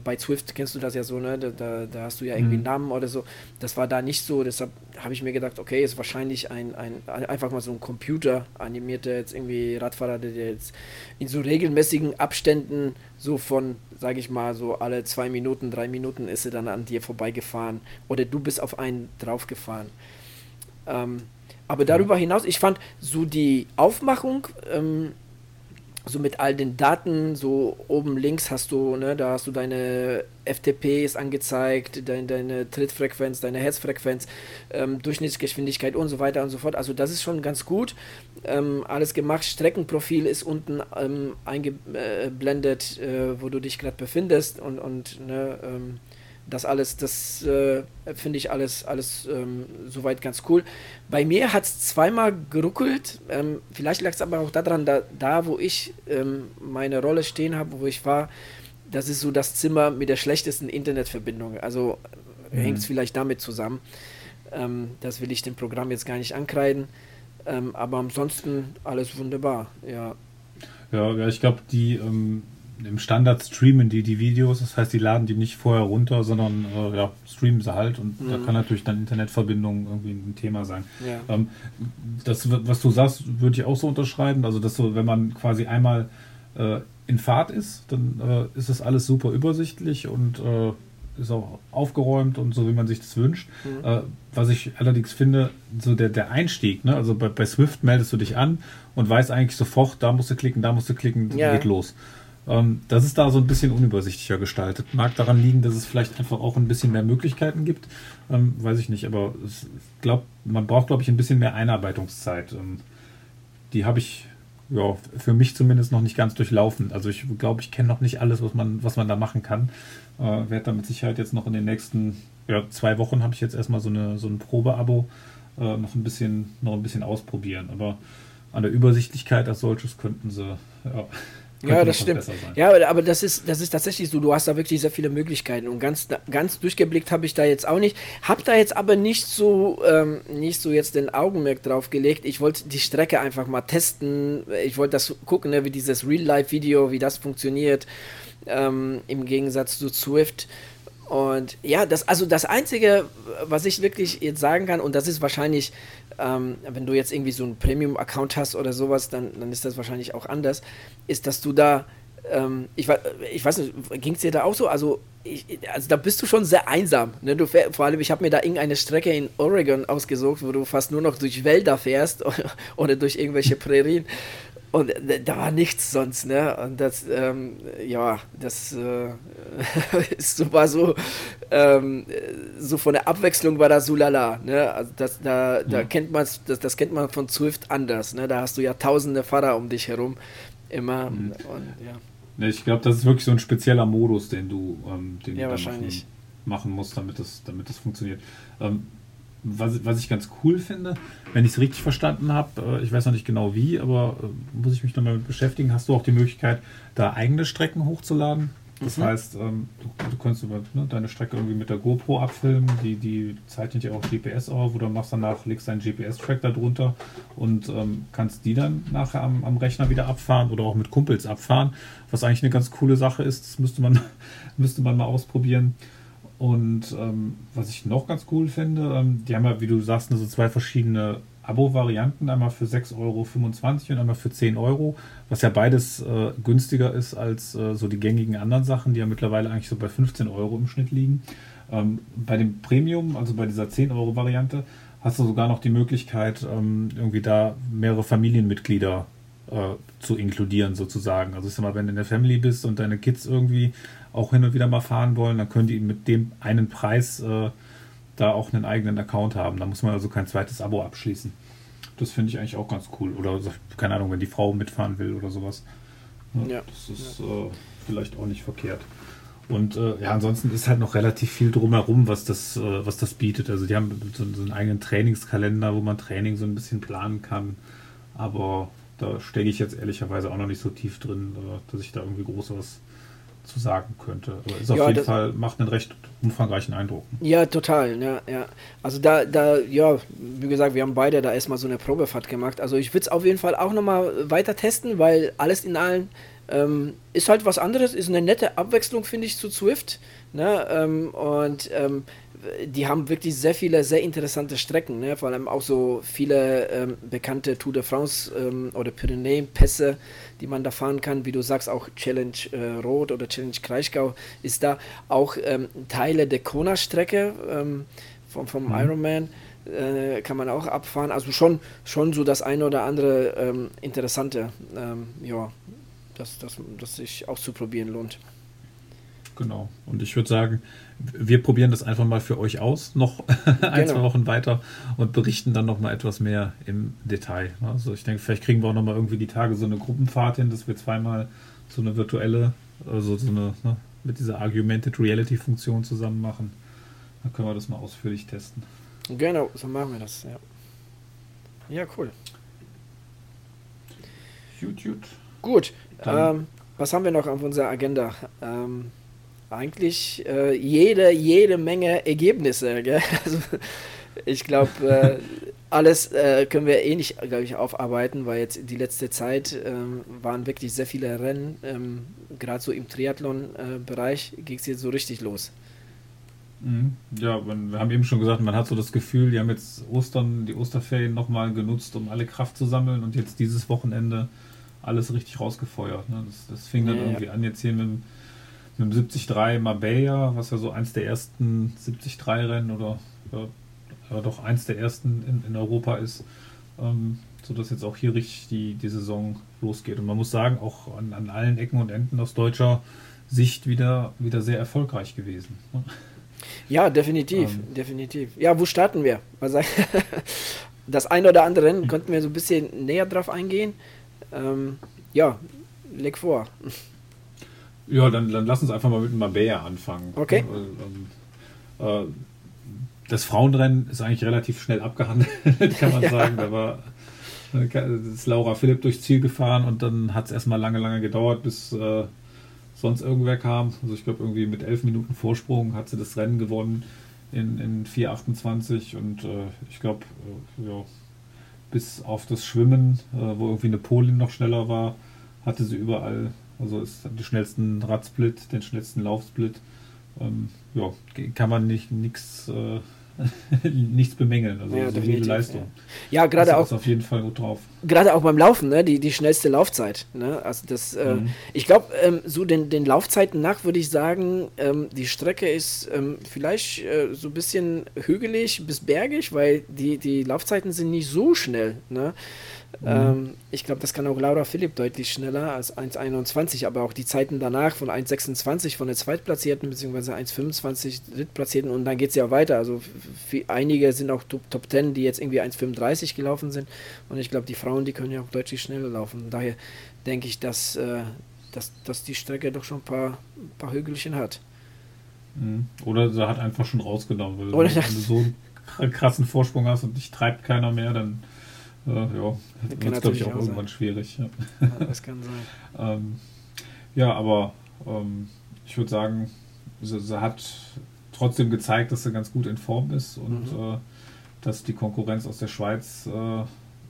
bei Swift kennst du das ja so, ne? Da, da hast du ja irgendwie mhm. einen Namen oder so. Das war da nicht so, deshalb habe ich mir gedacht, okay, ist wahrscheinlich ein, ein einfach mal so ein Computer animierter jetzt irgendwie Radfahrer, der jetzt in so regelmäßigen Abständen so von, sage ich mal, so alle zwei Minuten, drei Minuten ist er dann an dir vorbeigefahren oder du bist auf einen draufgefahren. Ähm, aber darüber hinaus, ich fand so die Aufmachung, ähm, so mit all den Daten, so oben links hast du, ne, da hast du deine FTPs angezeigt, dein, deine Trittfrequenz, deine Herzfrequenz, ähm, Durchschnittsgeschwindigkeit und so weiter und so fort. Also das ist schon ganz gut. Ähm, alles gemacht. Streckenprofil ist unten ähm, eingeblendet, äh, wo du dich gerade befindest und, und ne, ähm, das alles, das äh, finde ich alles, alles ähm, soweit ganz cool. Bei mir hat es zweimal geruckelt. Ähm, vielleicht lag es aber auch daran, da, da wo ich ähm, meine Rolle stehen habe, wo ich war, das ist so das Zimmer mit der schlechtesten Internetverbindung. Also mhm. hängt es vielleicht damit zusammen. Ähm, das will ich dem Programm jetzt gar nicht ankreiden. Ähm, aber ansonsten alles wunderbar, ja. Ja, ja ich glaube, die ähm, im Standard streamen die die Videos, das heißt, die laden die nicht vorher runter, sondern äh, ja, streamen sie halt und mhm. da kann natürlich dann Internetverbindung irgendwie ein Thema sein. Ja. Ähm, das, was du sagst, würde ich auch so unterschreiben. Also, dass so, wenn man quasi einmal äh, in Fahrt ist, dann äh, ist das alles super übersichtlich und äh, ist auch aufgeräumt und so, wie man sich das wünscht. Mhm. Äh, was ich allerdings finde, so der, der Einstieg, ne? also bei, bei Swift meldest du dich an und weißt eigentlich sofort, da musst du klicken, da musst du klicken, ja. geht los. Ähm, das ist da so ein bisschen unübersichtlicher gestaltet. Mag daran liegen, dass es vielleicht einfach auch ein bisschen mehr Möglichkeiten gibt. Ähm, weiß ich nicht, aber ich glaube, man braucht, glaube ich, ein bisschen mehr Einarbeitungszeit. Ähm, die habe ich ja, für mich zumindest noch nicht ganz durchlaufen. Also ich glaube, ich kenne noch nicht alles, was man, was man da machen kann. Äh, Werde da mit Sicherheit jetzt noch in den nächsten ja, zwei Wochen habe ich jetzt erstmal so, eine, so ein Probeabo äh, noch ein bisschen noch ein bisschen ausprobieren. Aber an der Übersichtlichkeit als solches könnten sie ja, ja, das stimmt. Ja, aber das ist, das ist tatsächlich so. Du hast da wirklich sehr viele Möglichkeiten und ganz, ganz durchgeblickt habe ich da jetzt auch nicht. Hab da jetzt aber nicht so, ähm, nicht so jetzt den Augenmerk drauf gelegt. Ich wollte die Strecke einfach mal testen. Ich wollte das gucken, ne, wie dieses Real-Life-Video, wie das funktioniert. Ähm, Im Gegensatz zu Swift. Und ja, das, also das Einzige, was ich wirklich jetzt sagen kann, und das ist wahrscheinlich, ähm, wenn du jetzt irgendwie so einen Premium-Account hast oder sowas, dann, dann ist das wahrscheinlich auch anders, ist, dass du da, ähm, ich, ich weiß nicht, ging es dir da auch so? Also, ich, also da bist du schon sehr einsam. Ne? Du fähr, vor allem, ich habe mir da irgendeine Strecke in Oregon ausgesucht, wo du fast nur noch durch Wälder fährst oder, durch irgendwelche Prärien. Und äh, da war nichts sonst, ne? Und das, ähm, ja, das äh, so war so, ähm, so von der Abwechslung war das so lala, ne? Also das, da, da ja. kennt man das, das kennt man von Swift anders, ne? Da hast du ja tausende Fahrer um dich herum immer. Mhm. Und, ja. Ich glaube, das ist wirklich so ein spezieller Modus, den du, ähm, den ja, du wahrscheinlich. Machen, machen musst, damit das, damit das funktioniert. Ähm, was, was ich ganz cool finde, wenn ich es richtig verstanden habe, äh, ich weiß noch nicht genau wie, aber äh, muss ich mich nochmal mit beschäftigen, hast du auch die Möglichkeit, da eigene Strecken hochzuladen. Das mhm. heißt, ähm, du, du kannst über, ne, deine Strecke irgendwie mit der GoPro abfilmen, die, die zeichnet ja auch GPS auf oder machst danach, legst deinen GPS-Track da drunter und ähm, kannst die dann nachher am, am Rechner wieder abfahren oder auch mit Kumpels abfahren, was eigentlich eine ganz coole Sache ist. Das müsste man, müsste man mal ausprobieren. Und ähm, was ich noch ganz cool finde, ähm, die haben ja, wie du sagst, so zwei verschiedene Abo-Varianten, einmal für 6,25 Euro und einmal für 10 Euro, was ja beides äh, günstiger ist als äh, so die gängigen anderen Sachen, die ja mittlerweile eigentlich so bei 15 Euro im Schnitt liegen. Ähm, bei dem Premium, also bei dieser 10 Euro Variante, hast du sogar noch die Möglichkeit, ähm, irgendwie da mehrere Familienmitglieder äh, zu inkludieren sozusagen. Also ich sag mal, wenn du in der Family bist und deine Kids irgendwie auch hin und wieder mal fahren wollen, dann können die mit dem einen Preis äh, da auch einen eigenen Account haben. Da muss man also kein zweites Abo abschließen. Das finde ich eigentlich auch ganz cool. Oder keine Ahnung, wenn die Frau mitfahren will oder sowas. Ja, ja. Das ist ja. äh, vielleicht auch nicht verkehrt. Und äh, ja, ansonsten ist halt noch relativ viel drumherum, was das, äh, was das bietet. Also die haben so, so, einen eigenen Trainingskalender, wo man Training so ein bisschen planen kann. Aber da stecke ich jetzt ehrlicherweise auch noch nicht so tief drin, äh, dass ich da irgendwie groß was zu sagen könnte. Aber ist auf ja, jeden Fall, macht einen recht umfangreichen Eindruck. Ja, total, ja, ja. Also da, da, ja, wie gesagt, wir haben beide da erstmal so eine Probefahrt gemacht. Also ich würde es auf jeden Fall auch nochmal weiter testen, weil alles in allem ähm, ist halt was anderes, ist eine nette Abwechslung, finde ich, zu Swift. Ne? Ähm, und ähm, die haben wirklich sehr viele, sehr interessante Strecken, ne? vor allem auch so viele ähm, bekannte Tour de France ähm, oder Pyrenäen-Pässe, die man da fahren kann. Wie du sagst, auch Challenge äh, Rot oder Challenge Kraichgau ist da. Auch ähm, Teile der Kona-Strecke ähm, vom, vom mhm. Ironman äh, kann man auch abfahren. Also schon, schon so das eine oder andere ähm, Interessante, ähm, ja, das, das, das sich auszuprobieren lohnt. Genau. Und ich würde sagen, wir probieren das einfach mal für euch aus, noch ein, genau. zwei Wochen weiter und berichten dann noch mal etwas mehr im Detail. Also ich denke, vielleicht kriegen wir auch noch mal irgendwie die Tage so eine Gruppenfahrt hin, dass wir zweimal so eine virtuelle, also so eine, ne, mit dieser Argumented Reality Funktion zusammen machen. Dann können wir das mal ausführlich testen. Genau, so machen wir das, ja. Ja, cool. Gut, gut. Gut. Ähm, was haben wir noch auf unserer Agenda? Ähm, eigentlich äh, jede, jede Menge Ergebnisse. Gell? Also, ich glaube, äh, alles äh, können wir eh nicht, glaube ich, aufarbeiten, weil jetzt die letzte Zeit ähm, waren wirklich sehr viele Rennen. Ähm, Gerade so im Triathlon-Bereich ging es jetzt so richtig los. Mhm. Ja, wir haben eben schon gesagt, man hat so das Gefühl, die haben jetzt Ostern, die Osterferien nochmal genutzt, um alle Kraft zu sammeln und jetzt dieses Wochenende alles richtig rausgefeuert. Ne? Das, das fing dann ja, irgendwie ja. an jetzt hier mit dem mit dem 73 Marbella, was ja so eins der ersten 73 Rennen oder ja, doch eins der ersten in, in Europa ist, ähm, sodass jetzt auch hier richtig die, die Saison losgeht. Und man muss sagen, auch an, an allen Ecken und Enden aus deutscher Sicht wieder, wieder sehr erfolgreich gewesen. Ne? Ja, definitiv, ähm, definitiv. Ja, wo starten wir? das eine oder andere Rennen könnten wir so ein bisschen näher drauf eingehen. Ähm, ja, leg vor. Ja, dann, dann lass uns einfach mal mit Mabea anfangen. Okay. Äh, das Frauenrennen ist eigentlich relativ schnell abgehandelt, kann man ja. sagen. Da war ist Laura Philipp durchs Ziel gefahren und dann hat es erstmal lange, lange gedauert, bis äh, sonst irgendwer kam. Also ich glaube, irgendwie mit elf Minuten Vorsprung hat sie das Rennen gewonnen in, in 4,28 und äh, ich glaube, äh, ja, bis auf das Schwimmen, äh, wo irgendwie eine Polin noch schneller war, hatte sie überall also ist den schnellsten Radsplit, den schnellsten Laufsplit. Ähm, ja, kann man nicht nichts äh, nichts bemängeln. Also ja, solide Leistung. Ja, ja gerade auch. auf jeden Fall gut drauf. Gerade auch beim Laufen, ne? die, die schnellste Laufzeit. Ne? Also das, äh, mhm. ich glaube, ähm, so den, den Laufzeiten nach würde ich sagen, ähm, die Strecke ist ähm, vielleicht äh, so ein bisschen hügelig bis bergig, weil die, die Laufzeiten sind nicht so schnell. Ne? Mhm. Ähm, ich glaube, das kann auch Laura Philipp deutlich schneller als 1,21, aber auch die Zeiten danach von 1,26 von der Zweitplatzierten bzw. 1,25 Drittplatzierten und dann geht es ja weiter. Also einige sind auch Top, Top 10, die jetzt irgendwie 1,35 gelaufen sind und ich glaube, die Frauen, die können ja auch deutlich schneller laufen. Daher denke ich, dass, äh, dass, dass die Strecke doch schon ein paar, ein paar Hügelchen hat. Mhm. Oder sie hat einfach schon rausgenommen, weil Oder wenn du so einen krassen Vorsprung hast und dich treibt keiner mehr, dann äh, ja, wird es, glaube ich, auch, auch irgendwann sein. schwierig. Ja. ja. das kann sein. ähm, ja, aber ähm, ich würde sagen, sie, sie, hat trotzdem gezeigt, dass sie ganz gut in Form ist und mhm. äh, dass die Konkurrenz aus der Schweiz äh,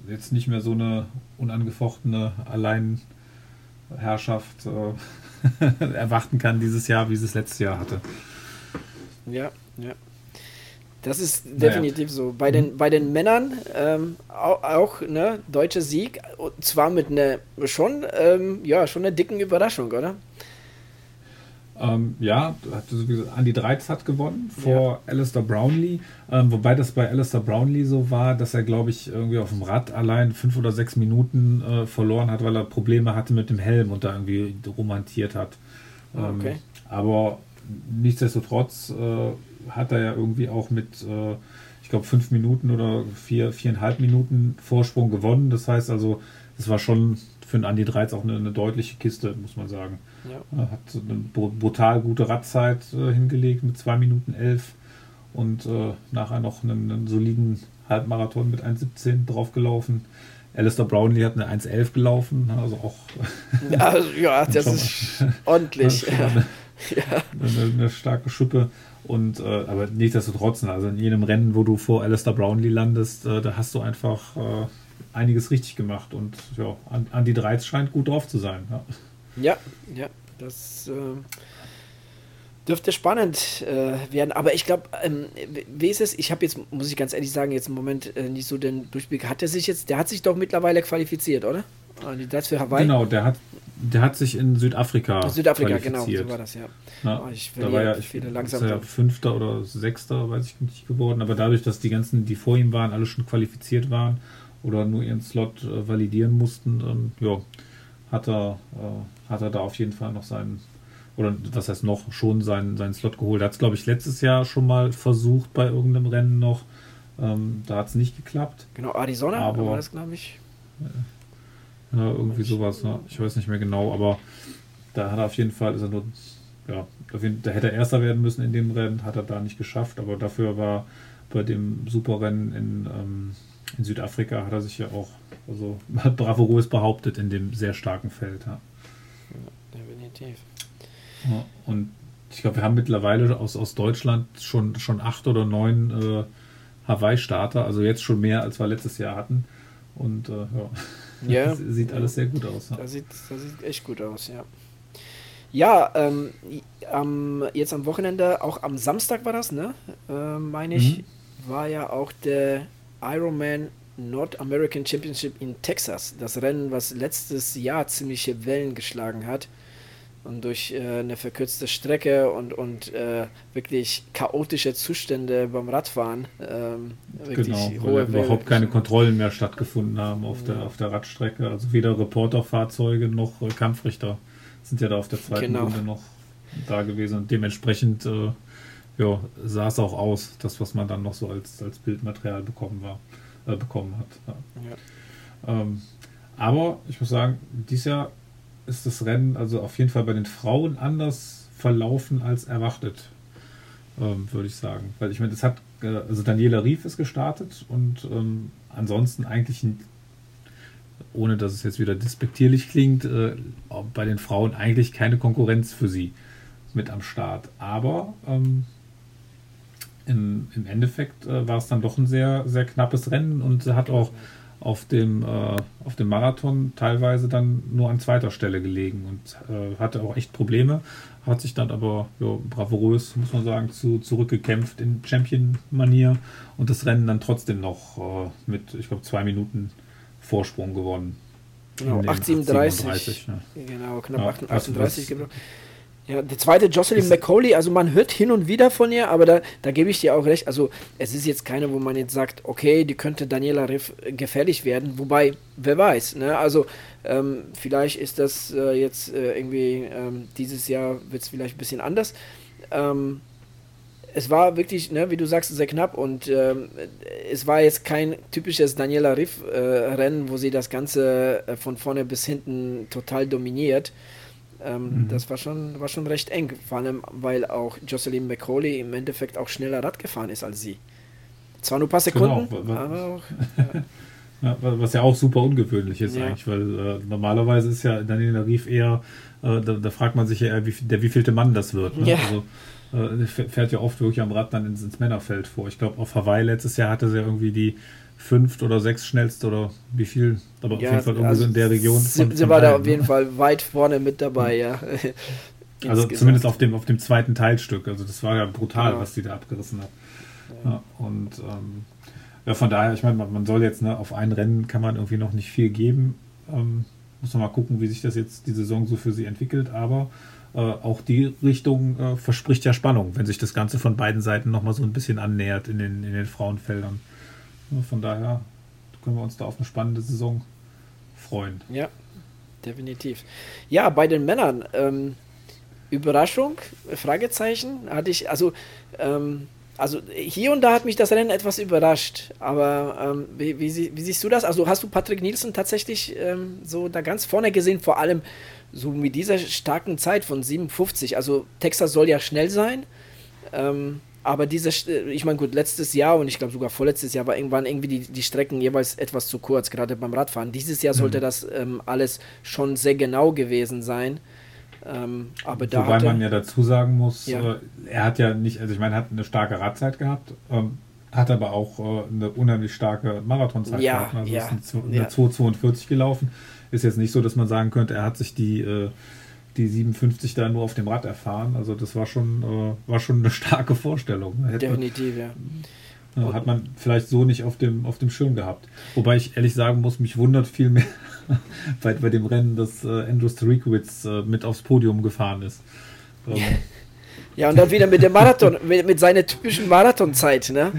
jetzt nicht mehr so eine unangefochtene Alleinherrschaft äh, erwarten kann dieses Jahr, wie sie es letztes Jahr hatte. Ja, ja. Das ist definitiv naja. so. Bei den, bei den Männern ähm, auch, auch ne, deutscher Sieg, und zwar mit einer schon, ähm, ja, schon einer dicken Überraschung, oder? Ähm, ja, Andy Dreiz hat gewonnen vor ja. Alistair Brownlee. Ähm, wobei das bei Alistair Brownlee so war, dass er, glaube ich, irgendwie auf dem Rad allein fünf oder sechs Minuten äh, verloren hat, weil er Probleme hatte mit dem Helm und da irgendwie romantiert hat. Ähm, okay. Aber nichtsdestotrotz äh, hat er ja irgendwie auch mit, äh, ich glaube, fünf Minuten oder vier, viereinhalb Minuten Vorsprung gewonnen. Das heißt also, es war schon für einen Andi Dreiz auch eine, eine, deutliche Kiste, muss man sagen. Ja. Er hat eine brutal gute Radzeit äh, hingelegt mit zwei Minuten elf und äh, nachher noch einen, einen, soliden Halbmarathon mit 1,17 draufgelaufen. Alistair Brownlee hat eine 1,11 gelaufen, also auch. Ja, also, ja das ist ordentlich. Eine, ja. eine, eine, starke Schippe. Und, äh, aber nichtsdestotrotz, also in jedem Rennen, wo du vor Alistair Brownlee landest, äh, da hast du einfach äh, einiges richtig gemacht. Und ja, Andy Dreiz scheint gut drauf zu sein. Ja, ja, ja das äh, dürfte spannend äh, werden. Aber ich glaube, ähm, wie ist es? Ich habe jetzt, muss ich ganz ehrlich sagen, jetzt im Moment äh, nicht so den Durchblick. Hat er sich jetzt, der hat sich doch mittlerweile qualifiziert, oder? Das für Hawaii? Genau, der hat, der hat sich in Südafrika. Südafrika, genau, so war das, ja. ja oh, ich da war ja, ich, langsam ist ja Fünfter oder Sechster, weiß ich nicht, geworden. Aber dadurch, dass die ganzen, die vor ihm waren, alle schon qualifiziert waren oder nur ihren Slot äh, validieren mussten, ähm, ja, hat er, äh, hat er da auf jeden Fall noch seinen oder was heißt noch, schon seinen, seinen Slot geholt. Er hat es, glaube ich, letztes Jahr schon mal versucht bei irgendeinem Rennen noch. Ähm, da hat es nicht geklappt. Genau, Arizona aber, war das, glaube ich. Ja, irgendwie sowas, ne? ich weiß nicht mehr genau, aber da hat er auf jeden Fall, ist er nur, ja, da hätte er Erster werden müssen in dem Rennen, hat er da nicht geschafft, aber dafür war bei dem Superrennen in, ähm, in Südafrika hat er sich ja auch, also hat bravourös behauptet in dem sehr starken Feld. Ja, ja definitiv. Ja, und ich glaube, wir haben mittlerweile aus, aus Deutschland schon, schon acht oder neun äh, Hawaii-Starter, also jetzt schon mehr, als wir letztes Jahr hatten. Und äh, ja, ja sieht alles sehr gut aus. Ja. Das, sieht, das sieht echt gut aus, ja. Ja, ähm, am, jetzt am Wochenende, auch am Samstag war das, ne? Äh, meine ich, mhm. war ja auch der Ironman North American Championship in Texas. Das Rennen, was letztes Jahr ziemliche Wellen geschlagen hat und durch äh, eine verkürzte Strecke und, und äh, wirklich chaotische Zustände beim Radfahren. Ähm, genau, weil überhaupt keine Kontrollen mehr stattgefunden haben auf, ja. der, auf der Radstrecke. Also weder Reporterfahrzeuge noch äh, Kampfrichter sind ja da auf der zweiten genau. Runde noch da gewesen. Und dementsprechend äh, ja, sah es auch aus, das, was man dann noch so als, als Bildmaterial bekommen, war, äh, bekommen hat. Ja. Ja. Ähm, aber ich muss sagen, dieses Jahr ist das Rennen also auf jeden Fall bei den Frauen anders verlaufen als erwartet, ähm, würde ich sagen. Weil ich meine, das hat, äh, also Daniela Rief ist gestartet und ähm, ansonsten eigentlich, ohne dass es jetzt wieder despektierlich klingt, äh, bei den Frauen eigentlich keine Konkurrenz für sie mit am Start. Aber ähm, im, im Endeffekt äh, war es dann doch ein sehr, sehr knappes Rennen und hat auch auf dem, äh, auf dem Marathon teilweise dann nur an zweiter Stelle gelegen und äh, hatte auch echt Probleme, hat sich dann aber ja, bravourös, muss man sagen, zu, zurückgekämpft in Champion-Manier und das Rennen dann trotzdem noch äh, mit, ich glaube, zwei Minuten Vorsprung gewonnen. Genau, 837. Ja. Genau, knapp ja, 38 gewonnen. Ja, der zweite Jocelyn McCauley, also man hört hin und wieder von ihr, aber da, da gebe ich dir auch recht. Also es ist jetzt keine, wo man jetzt sagt, okay, die könnte Daniela Riff gefährlich werden. Wobei, wer weiß, ne? Also ähm, vielleicht ist das äh, jetzt äh, irgendwie, ähm, dieses Jahr wird es vielleicht ein bisschen anders. Ähm, es war wirklich, ne, wie du sagst, sehr knapp und ähm, es war jetzt kein typisches Daniela Riff-Rennen, äh, wo sie das Ganze äh, von vorne bis hinten total dominiert. Ähm, mhm. Das war schon, war schon recht eng, vor allem weil auch Jocelyn McCauley im Endeffekt auch schneller Rad gefahren ist als sie. Zwar nur ein paar Sekunden, genau, aber auch. Ja. ja, was ja auch super ungewöhnlich ist ja. eigentlich, weil äh, normalerweise ist ja Daniela Rief eher, äh, da, da, fragt man sich ja eher, wie, der wievielte Mann das wird. Ne? Ja. Also, äh, fährt ja oft wirklich am Rad dann ins, ins Männerfeld vor. Ich glaube, auf Hawaii letztes Jahr hatte sie ja irgendwie die fünft oder sechs schnellste oder wie viel, aber ja, auf jeden Fall irgendwie also in der Region. Sie, sie war da auf jeden Fall weit vorne mit dabei, ja. also zumindest auf dem, auf dem zweiten Teilstück. Also das war ja brutal, ja. was sie da abgerissen hat. Ja. und ähm, ja, von daher, ich meine, man, man, soll jetzt, ne, auf ein Rennen kann man irgendwie noch nicht viel geben. Ähm, muss man mal gucken, wie sich das jetzt die Saison so für sie entwickelt, aber äh, auch die Richtung äh, verspricht ja Spannung, wenn sich das Ganze von beiden Seiten nochmal so ein bisschen annähert in den, in den Frauenfeldern. Von daher können wir uns da auf eine spannende Saison freuen. Ja, definitiv. Ja, bei den Männern, ähm, Überraschung, Fragezeichen, hatte ich, also, ähm, also hier und da hat mich das Rennen etwas überrascht, aber ähm, wie, wie, wie, siehst du das? Also hast du Patrick Nielsen tatsächlich ähm, so da ganz vorne gesehen, vor allem so mit dieser starken Zeit von 57, also Texas soll ja schnell sein, ähm, aber diese, ich meine, gut, letztes Jahr und ich glaube sogar vorletztes Jahr war irgendwann irgendwie die, die Strecken jeweils etwas zu kurz, gerade beim Radfahren. Dieses Jahr sollte mhm. das ähm, alles schon sehr genau gewesen sein. Ähm, aber da Wobei man ja dazu sagen muss, ja. Äh, er hat ja nicht, also ich meine, er hat eine starke Radzeit gehabt, ähm, hat aber auch äh, eine unheimlich starke Marathonzeit ja, gehabt. Also ja, ist eine, ja. 2,42 gelaufen. Ist jetzt nicht so, dass man sagen könnte, er hat sich die, äh, die 57 da nur auf dem Rad erfahren. Also das war schon, äh, war schon eine starke Vorstellung. Hätte, Definitiv, ja. Hat man vielleicht so nicht auf dem, auf dem Schirm gehabt. Wobei ich ehrlich sagen muss, mich wundert viel mehr bei, bei dem Rennen, dass äh, Andrew Starikowitz äh, mit aufs Podium gefahren ist. Ähm. Ja, und dann wieder mit dem Marathon, mit, mit seiner typischen Marathonzeit, ne?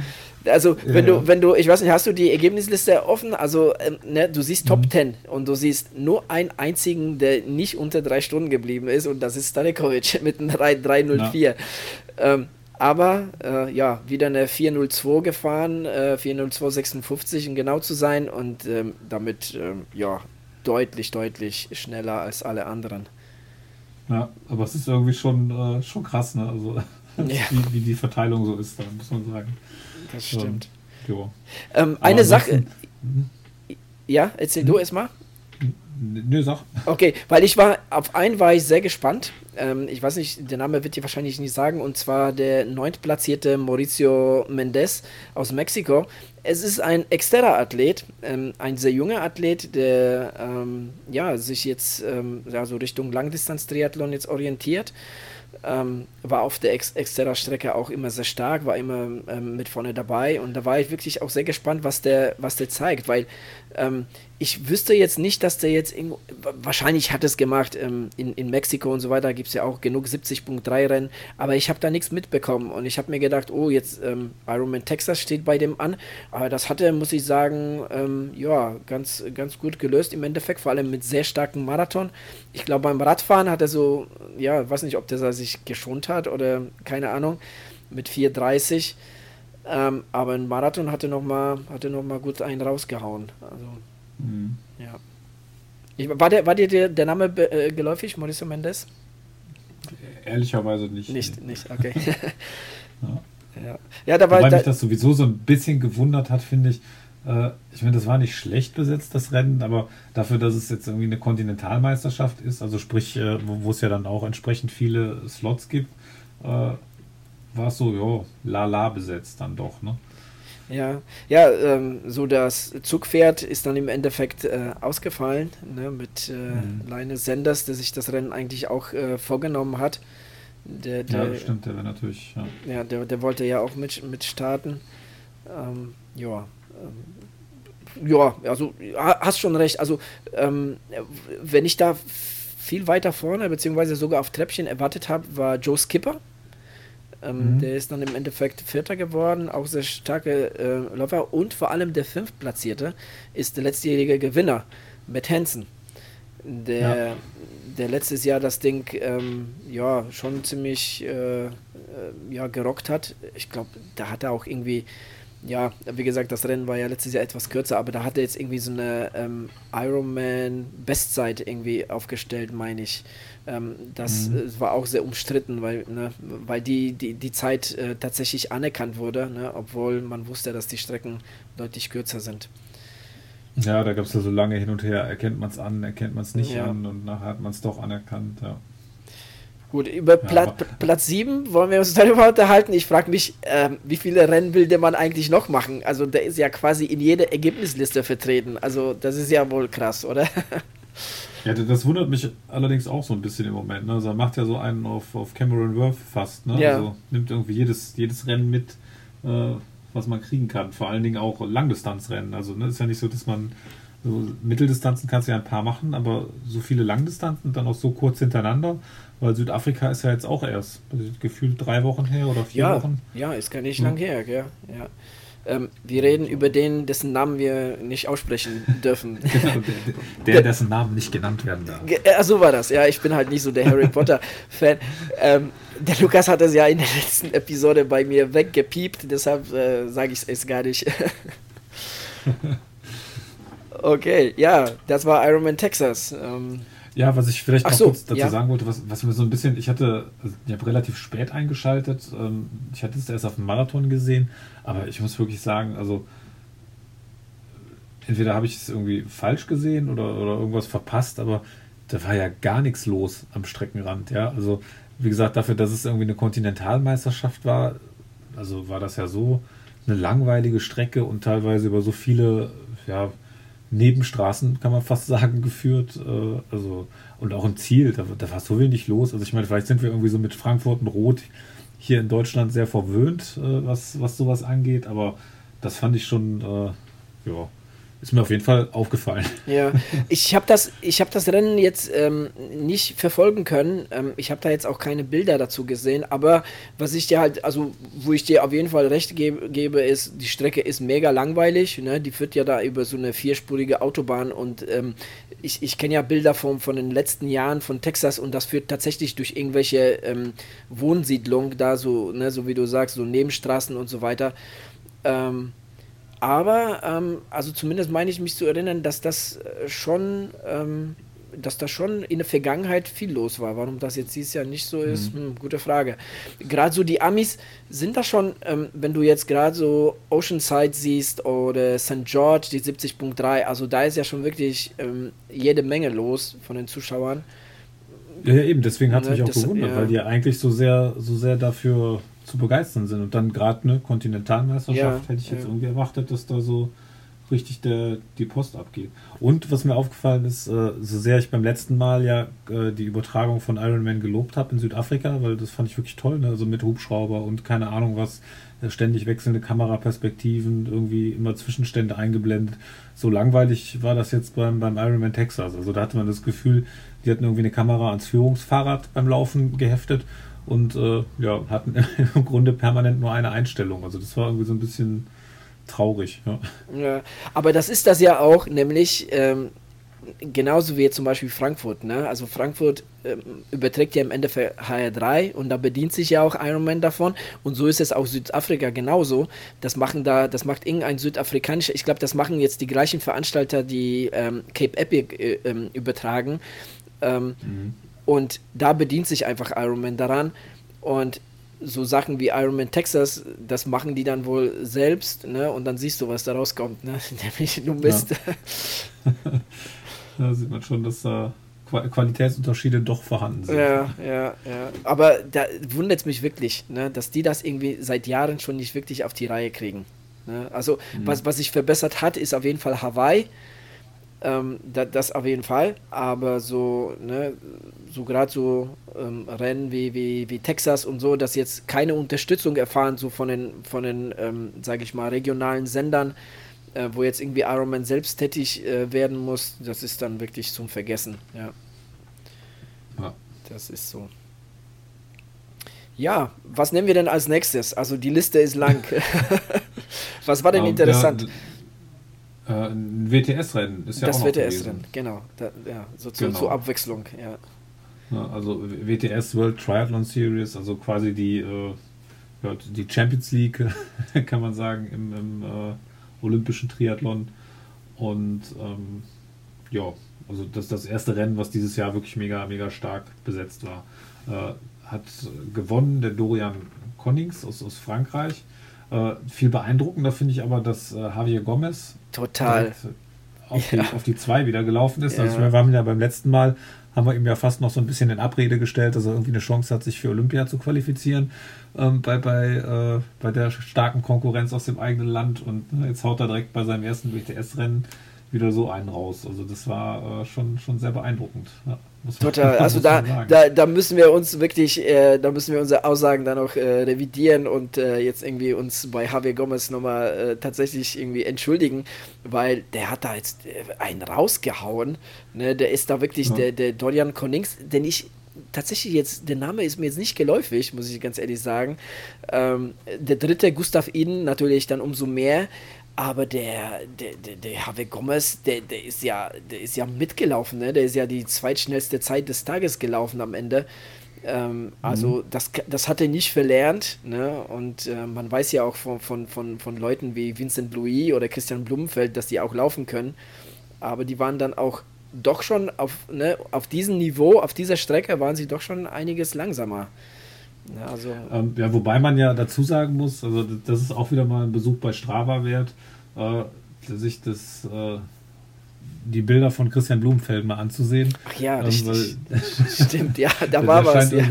Also, wenn ja, du, wenn du, ich weiß nicht, hast du die Ergebnisliste offen? Also, ähm, ne, du siehst Top mhm. 10 und du siehst nur einen einzigen, der nicht unter drei Stunden geblieben ist und das ist Starikovic mit einem 304. Ja. Ähm, aber äh, ja, wieder eine 402 gefahren, äh, 402,56 um genau zu sein und ähm, damit ähm, ja deutlich, deutlich schneller als alle anderen. Ja, aber es ist irgendwie schon, äh, schon krass, ne? Also ja. wie, wie, die Verteilung so ist, da muss man sagen. Das stimmt. Ähm, ähm, eine Sache. Mhm. Ja, erzähl mhm. du erst mal. Nö, sag. Okay, weil ich war, auf einen war ich sehr gespannt. Ähm, ich weiß nicht, der Name wird dir wahrscheinlich nicht sagen, und zwar der neuntplatzierte Mauricio Mendez aus Mexiko. Es ist ein externer Athlet, ähm, ein sehr junger Athlet, der ähm, ja, sich jetzt ähm, ja, so Richtung Langdistanz-Triathlon jetzt orientiert. Ähm, war auf der Ex Exterra-Strecke auch immer sehr stark, war immer ähm, mit vorne dabei. Und da war ich wirklich auch sehr gespannt, was der, was der zeigt, weil ähm, ich wüsste jetzt nicht, dass der jetzt irgendwo, wahrscheinlich hat es gemacht, ähm, in, in Mexiko und so weiter gibt es ja auch genug 70.3 Rennen, aber ich habe da nichts mitbekommen und ich habe mir gedacht, oh, jetzt ähm, Ironman Texas steht bei dem an, aber das hat er, muss ich sagen, ähm, ja, ganz, ganz gut gelöst im Endeffekt, vor allem mit sehr starkem Marathon. Ich glaube, beim Radfahren hat er so, ja, weiß nicht, ob der sich geschont hat oder keine Ahnung, mit 4,30. Ähm, aber ein Marathon hatte nochmal noch mal gut einen rausgehauen. Also Mhm. Ja. Ich, war, der, war dir der, der Name äh, geläufig, Mauricio Mendes? Ehrlicherweise nicht. Nicht, nicht, okay. ja. Ja. ja, da war Wobei da, mich das sowieso so ein bisschen gewundert hat, finde ich. Äh, ich meine, das war nicht schlecht besetzt, das Rennen, aber dafür, dass es jetzt irgendwie eine Kontinentalmeisterschaft ist, also sprich, äh, wo es ja dann auch entsprechend viele Slots gibt, äh, war es so, ja, lala besetzt dann doch, ne? Ja, ja, ähm, so das Zugpferd ist dann im Endeffekt äh, ausgefallen, ne, mit äh, mhm. Leine Senders, der sich das Rennen eigentlich auch äh, vorgenommen hat. Der, der, ja, stimmt, der wäre natürlich. Ja, ja der, der wollte ja auch mit, mit starten. Ähm, ja, ähm, ja, also hast schon recht. Also, ähm, wenn ich da viel weiter vorne, beziehungsweise sogar auf Treppchen erwartet habe, war Joe Skipper ähm, mhm. Der ist dann im Endeffekt Vierter geworden, auch sehr starke äh, Läufer und vor allem der Fünftplatzierte ist der letztjährige Gewinner, Matt Hansen. Der, ja. der letztes Jahr das Ding ähm, ja schon ziemlich äh, äh, ja, gerockt hat. Ich glaube, da hat er auch irgendwie ja, wie gesagt, das Rennen war ja letztes Jahr etwas kürzer, aber da hat er jetzt irgendwie so eine ähm, Ironman Bestzeit irgendwie aufgestellt, meine ich. Ähm, das mhm. äh, war auch sehr umstritten, weil, ne, weil die, die, die Zeit äh, tatsächlich anerkannt wurde, ne, obwohl man wusste, dass die Strecken deutlich kürzer sind. Ja, da gab es ja so lange hin und her, erkennt man es an, erkennt man es nicht ja. an und nachher hat man es doch anerkannt, ja. Gut, über Pla Platz 7 wollen wir uns darüber unterhalten. Ich frage mich, äh, wie viele Rennen will der Mann eigentlich noch machen? Also der ist ja quasi in jeder Ergebnisliste vertreten. Also das ist ja wohl krass, oder? Ja, das wundert mich allerdings auch so ein bisschen im Moment. Ne? Also er macht ja so einen auf, auf Cameron Worth fast. Ne? Ja. Also nimmt irgendwie jedes, jedes Rennen mit, äh, was man kriegen kann. Vor allen Dingen auch Langdistanzrennen. Also ne, ist ja nicht so, dass man so Mitteldistanzen kannst du ja ein paar machen, aber so viele Langdistanzen dann auch so kurz hintereinander weil Südafrika ist ja jetzt auch erst also gefühlt drei Wochen her oder vier ja, Wochen. Ja, ist gar nicht ja. lang her, ja. ja. Ähm, wir reden über den, dessen Namen wir nicht aussprechen dürfen. Genau, der, der, dessen Namen nicht genannt werden darf. Äh, so war das. Ja, ich bin halt nicht so der Harry Potter-Fan. Ähm, der Lukas hat es ja in der letzten Episode bei mir weggepiept, deshalb äh, sage ich es gar nicht. okay, ja, das war Iron Man Texas. Ähm, ja, was ich vielleicht noch so, kurz dazu ja. sagen wollte, was, was mir so ein bisschen, ich hatte, also ich habe relativ spät eingeschaltet, ähm, ich hatte es erst auf dem Marathon gesehen, aber ich muss wirklich sagen, also entweder habe ich es irgendwie falsch gesehen oder, oder irgendwas verpasst, aber da war ja gar nichts los am Streckenrand, ja, also wie gesagt, dafür, dass es irgendwie eine Kontinentalmeisterschaft war, also war das ja so eine langweilige Strecke und teilweise über so viele, ja, Nebenstraßen, kann man fast sagen, geführt. Äh, also, und auch im Ziel, da, da, war so wenig los. Also ich meine, vielleicht sind wir irgendwie so mit Frankfurt und Rot hier in Deutschland sehr verwöhnt, äh, was, was sowas angeht, aber das fand ich schon, äh, ja, ist mir auf jeden Fall aufgefallen. Ja, ich habe das, hab das Rennen jetzt ähm, nicht verfolgen können. Ähm, ich habe da jetzt auch keine Bilder dazu gesehen. Aber was ich dir halt, also wo ich dir auf jeden Fall recht gebe, gebe ist, die Strecke ist mega langweilig. Ne? Die führt ja da über so eine vierspurige Autobahn. Und ähm, ich, ich kenne ja Bilder von, von den letzten Jahren von Texas. Und das führt tatsächlich durch irgendwelche ähm, Wohnsiedlungen, da so, ne, so wie du sagst, so Nebenstraßen und so weiter. Ähm, aber, ähm, also zumindest meine ich mich zu erinnern, dass das äh, schon, ähm, dass da schon in der Vergangenheit viel los war. Warum das jetzt dieses Jahr nicht so ist, mhm. hm, gute Frage. Gerade so die Amis sind da schon, ähm, wenn du jetzt gerade so Oceanside siehst oder St. George, die 70.3, also da ist ja schon wirklich ähm, jede Menge los von den Zuschauern. Ja, eben, deswegen hat es ne, mich auch das, gewundert, ja. weil die ja eigentlich so sehr, so sehr dafür zu begeistern sind. Und dann gerade eine Kontinentalmeisterschaft ja, hätte ich jetzt ja. irgendwie erwartet, dass da so richtig der, die Post abgeht. Und was mir aufgefallen ist, äh, so sehr ich beim letzten Mal ja äh, die Übertragung von Iron Man gelobt habe in Südafrika, weil das fand ich wirklich toll, ne? also mit Hubschrauber und keine Ahnung was, äh, ständig wechselnde Kameraperspektiven, irgendwie immer Zwischenstände eingeblendet. So langweilig war das jetzt beim, beim Iron Man Texas. Also da hatte man das Gefühl, die hatten irgendwie eine Kamera ans Führungsfahrrad beim Laufen geheftet und äh, ja, hatten im Grunde permanent nur eine Einstellung. Also das war irgendwie so ein bisschen traurig. Ja, ja aber das ist das ja auch, nämlich ähm, genauso wie zum Beispiel Frankfurt. Ne? Also Frankfurt ähm, überträgt ja im Endeffekt HR3 und da bedient sich ja auch Ironman davon. Und so ist es auch Südafrika genauso. Das machen da, das macht irgendein südafrikanischer, ich glaube, das machen jetzt die gleichen Veranstalter, die ähm, Cape Epic äh, ähm, übertragen. Ähm, mhm. Und da bedient sich einfach Iron Man daran. Und so Sachen wie Iron Man Texas, das machen die dann wohl selbst, ne? Und dann siehst du, was da rauskommt, ne? Nämlich du Mist. Ja. da sieht man schon, dass da Qualitätsunterschiede doch vorhanden sind. Ja, ja, ja. Aber da wundert es mich wirklich, ne? dass die das irgendwie seit Jahren schon nicht wirklich auf die Reihe kriegen. Ne? Also, mhm. was, was sich verbessert hat, ist auf jeden Fall Hawaii. Ähm, da, das auf jeden Fall, aber so, ne, so gerade so ähm, Rennen wie, wie, wie Texas und so, dass jetzt keine Unterstützung erfahren, so von den, von den ähm, sage ich mal, regionalen Sendern, äh, wo jetzt irgendwie Ironman selbst tätig äh, werden muss, das ist dann wirklich zum Vergessen, ja. ja. Das ist so. Ja, was nehmen wir denn als nächstes? Also die Liste ist lang. was war denn um, ähm, interessant? Ja, ein WTS-Rennen ist ja das auch noch WTS-Rennen, genau. Da, ja, so zu, genau. zur Abwechslung, ja. Also WTS World Triathlon Series, also quasi die, äh, die Champions League, kann man sagen, im, im äh, olympischen Triathlon. Und ähm, ja, also das ist das erste Rennen, was dieses Jahr wirklich mega, mega stark besetzt war. Äh, hat gewonnen der Dorian Connings aus, aus Frankreich. Äh, viel beeindruckender finde ich aber, dass äh, Javier Gomez total auf, ja. die, auf die zwei wieder gelaufen ist. Ja. Also wir waren ja beim letzten Mal, haben wir ihm ja fast noch so ein bisschen in Abrede gestellt, dass er irgendwie eine Chance hat, sich für Olympia zu qualifizieren ähm, bei, bei, äh, bei der starken Konkurrenz aus dem eigenen Land. Und ne, jetzt haut er direkt bei seinem ersten WTS-Rennen wieder so einen raus. Also das war äh, schon, schon sehr beeindruckend. Ja, Total. Also da, da, da müssen wir uns wirklich, äh, da müssen wir unsere Aussagen dann auch äh, revidieren und äh, jetzt irgendwie uns bei Javier Gomez nochmal äh, tatsächlich irgendwie entschuldigen, weil der hat da jetzt äh, einen rausgehauen. Ne? Der ist da wirklich ja. der, der Dorian Connings, denn ich tatsächlich jetzt, der Name ist mir jetzt nicht geläufig, muss ich ganz ehrlich sagen. Ähm, der dritte, Gustav Iden, natürlich dann umso mehr. Aber der, der, der, der Have Gomez, der, der ist ja, der ist ja mitgelaufen, ne? Der ist ja die zweitschnellste Zeit des Tages gelaufen am Ende. Ähm, also mhm. das, das hat er nicht verlernt. Ne? Und äh, man weiß ja auch von, von, von, von Leuten wie Vincent Louis oder Christian Blumenfeld, dass die auch laufen können. Aber die waren dann auch doch schon auf, ne, auf diesem Niveau, auf dieser Strecke waren sie doch schon einiges langsamer. Ja, also ähm, ja, wobei man ja dazu sagen muss, also das ist auch wieder mal ein Besuch bei Strava wert, äh, sich das äh, die Bilder von Christian Blumenfeld mal anzusehen. Ach ja, richtig. Ähm, Stimmt, ja, da war was. Ja.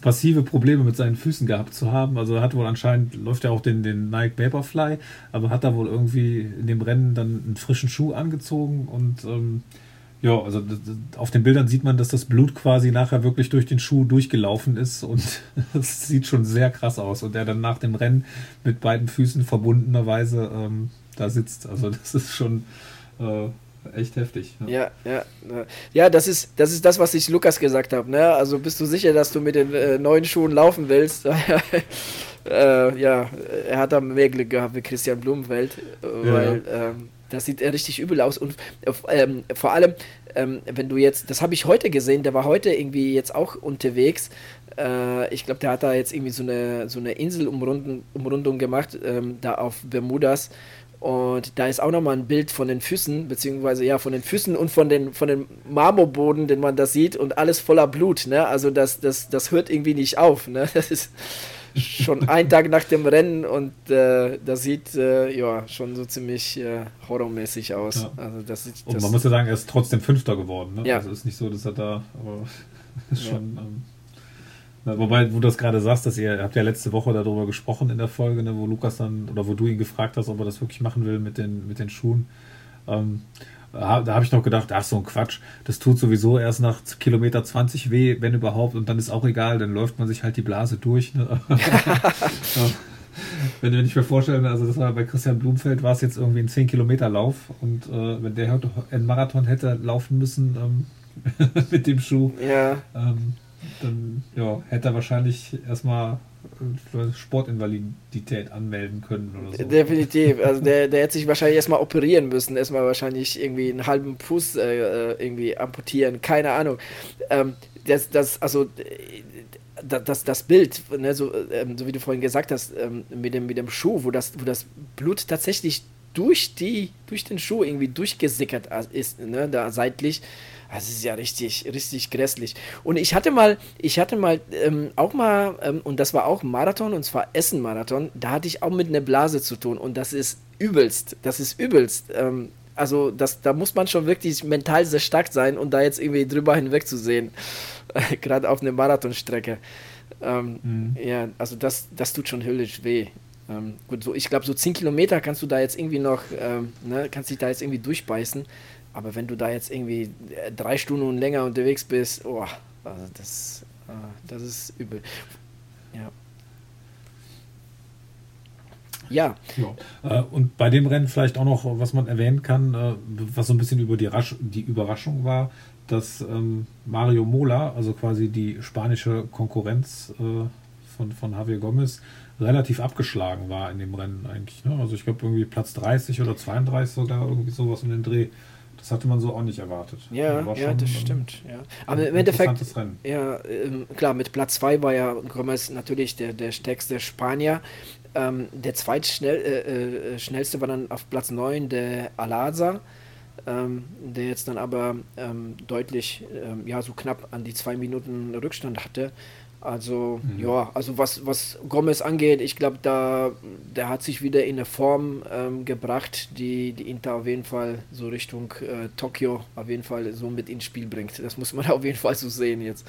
Passive Probleme mit seinen Füßen gehabt zu haben. Also er hat wohl anscheinend, läuft ja auch den, den Nike Vaporfly, aber hat da wohl irgendwie in dem Rennen dann einen frischen Schuh angezogen und ähm, ja, also auf den Bildern sieht man, dass das Blut quasi nachher wirklich durch den Schuh durchgelaufen ist und es sieht schon sehr krass aus. Und er dann nach dem Rennen mit beiden Füßen verbundenerweise ähm, da sitzt. Also das ist schon äh, echt heftig. Ja. ja, ja. Ja, das ist, das ist das, was ich Lukas gesagt habe. Ne? Also bist du sicher, dass du mit den äh, neuen Schuhen laufen willst? äh, ja, er hat da mehr Glück gehabt wie Christian Blumenfeld, äh, ja. weil ähm, das sieht richtig übel aus. Und ähm, vor allem, ähm, wenn du jetzt, das habe ich heute gesehen, der war heute irgendwie jetzt auch unterwegs. Äh, ich glaube, der hat da jetzt irgendwie so eine, so eine Inselumrundung gemacht, ähm, da auf Bermudas. Und da ist auch nochmal ein Bild von den Füßen, beziehungsweise ja, von den Füßen und von den, von dem Marmorboden, den man da sieht und alles voller Blut, ne? Also das, das, das hört irgendwie nicht auf, ne? Das ist schon ein Tag nach dem Rennen und äh, das sieht äh, ja schon so ziemlich äh, horrormäßig aus. Ja. Also das, das und man muss ja sagen, er ist trotzdem Fünfter geworden, ne? Ja. Also ist nicht so, dass er da, aber ist schon. Ja. Ähm, Wobei, wo du das gerade sagst, dass ihr, habt ja letzte Woche darüber gesprochen in der Folge, ne, wo Lukas dann, oder wo du ihn gefragt hast, ob er das wirklich machen will mit den, mit den Schuhen. Ähm, da habe ich noch gedacht, ach so ein Quatsch, das tut sowieso erst nach Kilometer 20 weh, wenn überhaupt, und dann ist auch egal, dann läuft man sich halt die Blase durch. Ne? wenn, wenn ich mir vorstelle, also das war bei Christian Blumfeld, war es jetzt irgendwie ein 10 Kilometer Lauf und äh, wenn der heute einen Marathon hätte laufen müssen ähm, mit dem Schuh, ja. ähm, dann ja, hätte er wahrscheinlich erstmal Sportinvalidität anmelden können oder so. Definitiv. Also der, der hätte sich wahrscheinlich erstmal operieren müssen, erstmal wahrscheinlich irgendwie einen halben Fuß äh, irgendwie amputieren, keine Ahnung. Ähm, das, das, also das, das Bild, ne, so, ähm, so wie du vorhin gesagt hast, ähm, mit, dem, mit dem Schuh, wo das, wo das Blut tatsächlich durch, die, durch den Schuh irgendwie durchgesickert ist, ne, da seitlich. Das ist ja richtig, richtig grässlich. Und ich hatte mal, ich hatte mal ähm, auch mal, ähm, und das war auch ein Marathon, und zwar Essen-Marathon, da hatte ich auch mit einer Blase zu tun. Und das ist übelst. Das ist übelst. Ähm, also das, da muss man schon wirklich mental sehr stark sein, um da jetzt irgendwie drüber hinweg zu sehen. Gerade auf einer Marathonstrecke. Ähm, mhm. Ja, also das, das tut schon höllisch weh. Ähm, gut, so, ich glaube, so 10 Kilometer kannst du da jetzt irgendwie noch, ähm, ne, kannst dich da jetzt irgendwie durchbeißen. Aber wenn du da jetzt irgendwie äh, drei Stunden und länger unterwegs bist, oh, also das, äh, das ist übel. Ja. Ja. ja. Äh, und bei dem Rennen vielleicht auch noch, was man erwähnen kann, was so ein bisschen über die, Rasch die Überraschung war, dass ähm, Mario Mola, also quasi die spanische Konkurrenz von, von Javier Gomez, relativ abgeschlagen war in dem Rennen eigentlich. Ne? Also ich glaube irgendwie Platz 30 oder 32 sogar, irgendwie sowas in den Dreh. Das hatte man so auch nicht erwartet. Ja, ja das stimmt. Ja. Aber im Endeffekt, ja, ähm, klar, mit Platz 2 war ja Gomez natürlich der, der stärkste Spanier. Ähm, der zweitschnellste äh, äh, war dann auf Platz 9 der Alaza, ähm, der jetzt dann aber ähm, deutlich, ähm, ja, so knapp an die zwei Minuten Rückstand hatte. Also, mhm. ja, also was, was Gomez angeht, ich glaube, da der hat sich wieder in eine Form ähm, gebracht, die, die Inter auf jeden Fall so Richtung äh, Tokio auf jeden Fall so mit ins Spiel bringt. Das muss man auf jeden Fall so sehen jetzt.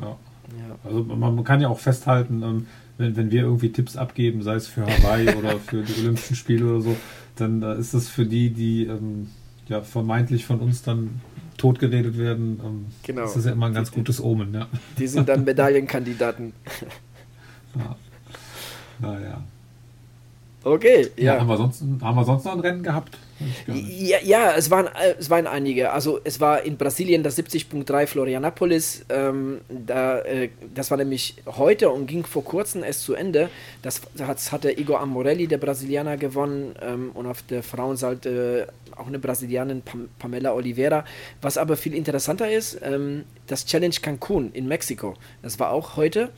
Ja. ja. Also man kann ja auch festhalten, ähm, wenn, wenn wir irgendwie Tipps abgeben, sei es für Hawaii oder für die Olympischen Spiele oder so, dann äh, ist das für die, die ähm, ja vermeintlich von uns dann totgeredet werden, ähm, genau. das ist ja immer ein ganz gutes Omen. Ja. Die sind dann Medaillenkandidaten. ja. Naja. Okay, ja. ja. haben, wir sonst, haben wir sonst noch ein Rennen gehabt? Ja, ja, es, waren, es waren einige. Also es war in Brasilien das 70.3 Florianapolis. Ähm, da, äh, das war nämlich heute und ging vor kurzem erst zu Ende. Das hat, hatte Igor Amorelli, der Brasilianer, gewonnen. Ähm, und auf der Frauenseite auch eine Brasilianerin, Pam Pamela Oliveira. Was aber viel interessanter ist, ähm, das Challenge Cancun in Mexiko. Das war auch heute.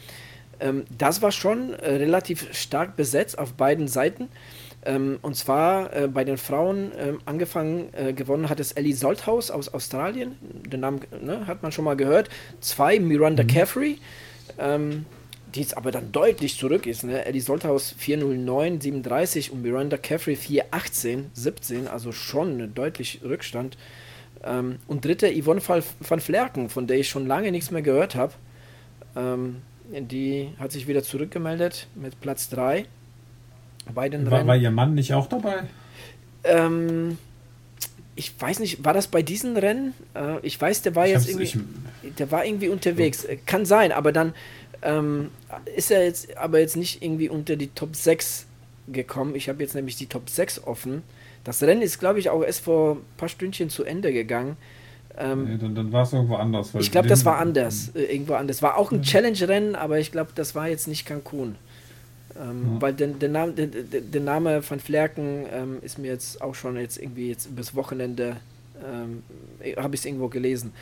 Ähm, das war schon äh, relativ stark besetzt auf beiden Seiten. Ähm, und zwar äh, bei den Frauen ähm, angefangen, äh, gewonnen hat es Ellie Solthaus aus Australien. Den Namen ne, hat man schon mal gehört. Zwei, Miranda mhm. Caffrey, ähm, die jetzt aber dann deutlich zurück ist. Ne? Ellie Solthaus 409, 37 und Miranda Caffrey 418, 17, also schon ein deutlich Rückstand. Ähm, und dritte, Yvonne van Flerken, von der ich schon lange nichts mehr gehört habe. Ähm, die hat sich wieder zurückgemeldet mit Platz 3 bei den war, Rennen. War ihr Mann nicht auch dabei? Ähm, ich weiß nicht, war das bei diesen Rennen? Äh, ich weiß, der war ich jetzt irgendwie, ich, der war irgendwie unterwegs. So. Kann sein, aber dann ähm, ist er jetzt aber jetzt nicht irgendwie unter die Top 6 gekommen. Ich habe jetzt nämlich die Top 6 offen. Das Rennen ist, glaube ich, auch erst vor ein paar Stündchen zu Ende gegangen. Ähm, nee, dann, dann war es irgendwo anders. ich glaube, das war anders. Äh, irgendwo anders. War auch ein Challenge-Rennen, aber ich glaube, das war jetzt nicht Cancun. Ähm, ja. Weil der, der, Name, der, der Name von Flerken ähm, ist mir jetzt auch schon jetzt irgendwie jetzt bis Wochenende ähm, habe ich es irgendwo gelesen.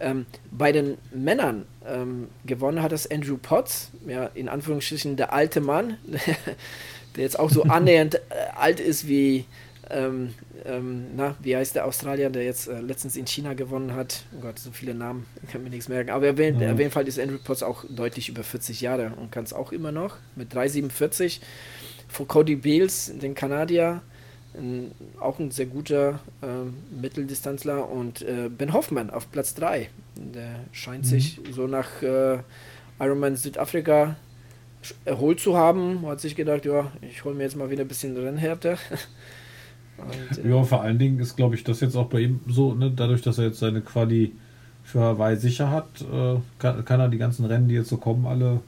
Ähm, bei den Männern ähm, gewonnen hat es Andrew Potts, ja, in Anführungsstrichen der alte Mann, der jetzt auch so annähernd äh, alt ist wie, ähm, ähm, na, wie heißt der Australier, der jetzt äh, letztens in China gewonnen hat? Oh Gott, so viele Namen, ich kann mir nichts merken. Aber auf jeden, jeden Fall ist Andrew Potts auch deutlich über 40 Jahre und kann es auch immer noch mit 3,47. Vor Cody Beals, den Kanadier, ein, auch ein sehr guter äh, Mitteldistanzler und äh, Ben Hoffmann auf Platz 3. Der scheint mhm. sich so nach äh, Ironman Südafrika erholt zu haben. Hat sich gedacht, ja, ich hole mir jetzt mal wieder ein bisschen Rennhärte. Und, ja, vor allen Dingen ist, glaube ich, das jetzt auch bei ihm so, ne, dadurch, dass er jetzt seine Quali für Hawaii sicher hat, äh, kann, kann, er die ganzen Rennen, die jetzt so kommen, alle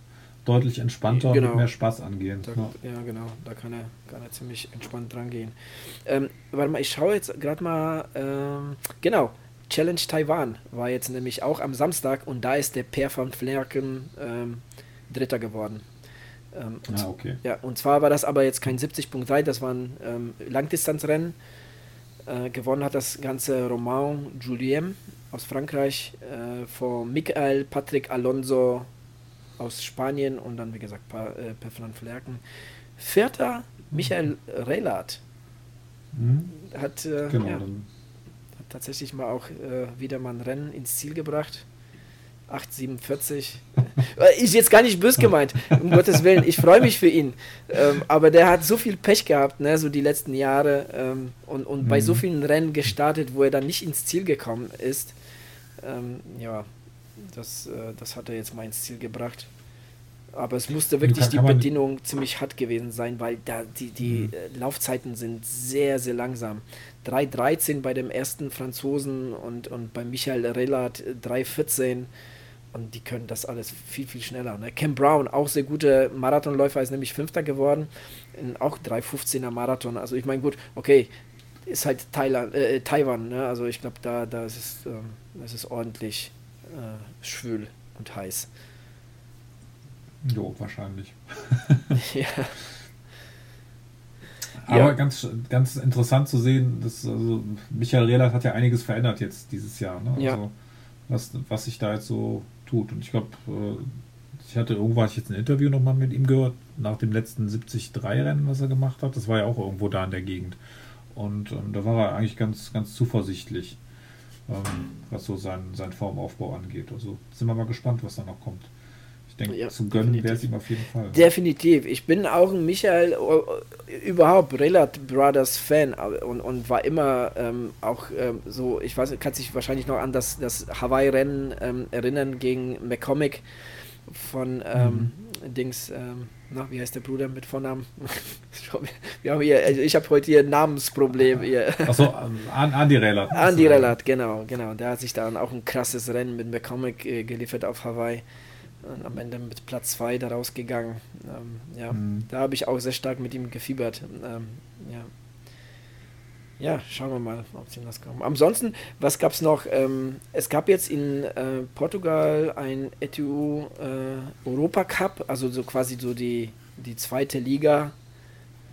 deutlich entspannter genau. und mit mehr Spaß angehen. Da, ja. ja. genau, da kann er, kann er ziemlich entspannt dran gehen. Ähm, warte mal, ich schaue jetzt gerade mal, ähm, genau, Challenge Taiwan war jetzt nämlich auch am Samstag und da ist der Per van Flerken ähm, Dritter geworden. Ähm, ah, okay. Ja, und zwar war das aber jetzt kein 70.3, das war ein ähm, Langdistanzrennen. Äh, gewonnen hat das Ganze Romain Julien aus Frankreich äh, vor Michael Patrick Alonso aus Spanien und dann, wie gesagt, pa äh, Per van Flerken. Vierter Michael Relat mhm. hat, äh, genau, ja, hat tatsächlich mal auch äh, wieder mal ein Rennen ins Ziel gebracht. 8,47. Äh, ist jetzt gar nicht bös gemeint, um Gottes Willen. Ich freue mich für ihn. Ähm, aber der hat so viel Pech gehabt, ne, so die letzten Jahre. Ähm, und und mhm. bei so mhm. vielen Rennen gestartet, wo er dann nicht ins Ziel gekommen ist. Ähm, ja, das, äh, das hat er jetzt mal ins Ziel gebracht. Aber es musste wirklich die Bedienung ziemlich hart gewesen sein, weil da die, die mhm. Äh, Laufzeiten sind sehr, sehr langsam. 3,13 bei dem ersten Franzosen und, und bei Michael Relat 3,14. Und die können das alles viel, viel schneller. Ne? Cam Brown, auch sehr guter Marathonläufer, ist nämlich Fünfter geworden. In auch 3,15er Marathon. Also ich meine, gut, okay, ist halt Thailand, äh, Taiwan. Ne? Also ich glaube, da, da ist es, ähm, das ist ordentlich äh, schwül und heiß. Jo, wahrscheinlich. ja. Aber ja. ganz, ganz interessant zu sehen, dass also Michael Rehlert hat ja einiges verändert jetzt dieses Jahr. Ne? Ja. Also, was, was sich da jetzt so tut. Und ich glaube, äh, ich hatte irgendwo hatte ich jetzt ein Interview nochmal mit ihm gehört, nach dem letzten 70-3-Rennen, was er gemacht hat. Das war ja auch irgendwo da in der Gegend. Und ähm, da war er eigentlich ganz, ganz zuversichtlich, ähm, was so seinen, seinen Formaufbau angeht. Also sind wir mal gespannt, was da noch kommt denke, ja, zu gönnen wäre es ihm auf jeden Fall. Definitiv. Ich bin auch ein Michael, überhaupt Relat Brothers Fan und, und war immer ähm, auch ähm, so, ich weiß, kann sich wahrscheinlich noch an das, das Hawaii-Rennen ähm, erinnern gegen McCormick von ähm, mhm. Dings, ähm, na, wie heißt der Bruder mit Vornamen? Wir haben hier, also ich habe heute hier ein Namensproblem. Hier. Achso, Andy Relat. Andy Relat, genau, genau. Der hat sich dann auch ein krasses Rennen mit McCormick äh, geliefert auf Hawaii. Und am Ende mit Platz 2 da rausgegangen. Ähm, ja, mhm. da habe ich auch sehr stark mit ihm gefiebert. Ähm, ja. Ja, schauen wir mal, ob sie das kommen. Ansonsten, was gab es noch? Ähm, es gab jetzt in äh, Portugal ein ETU äh, Europa Cup, also so quasi so die, die zweite Liga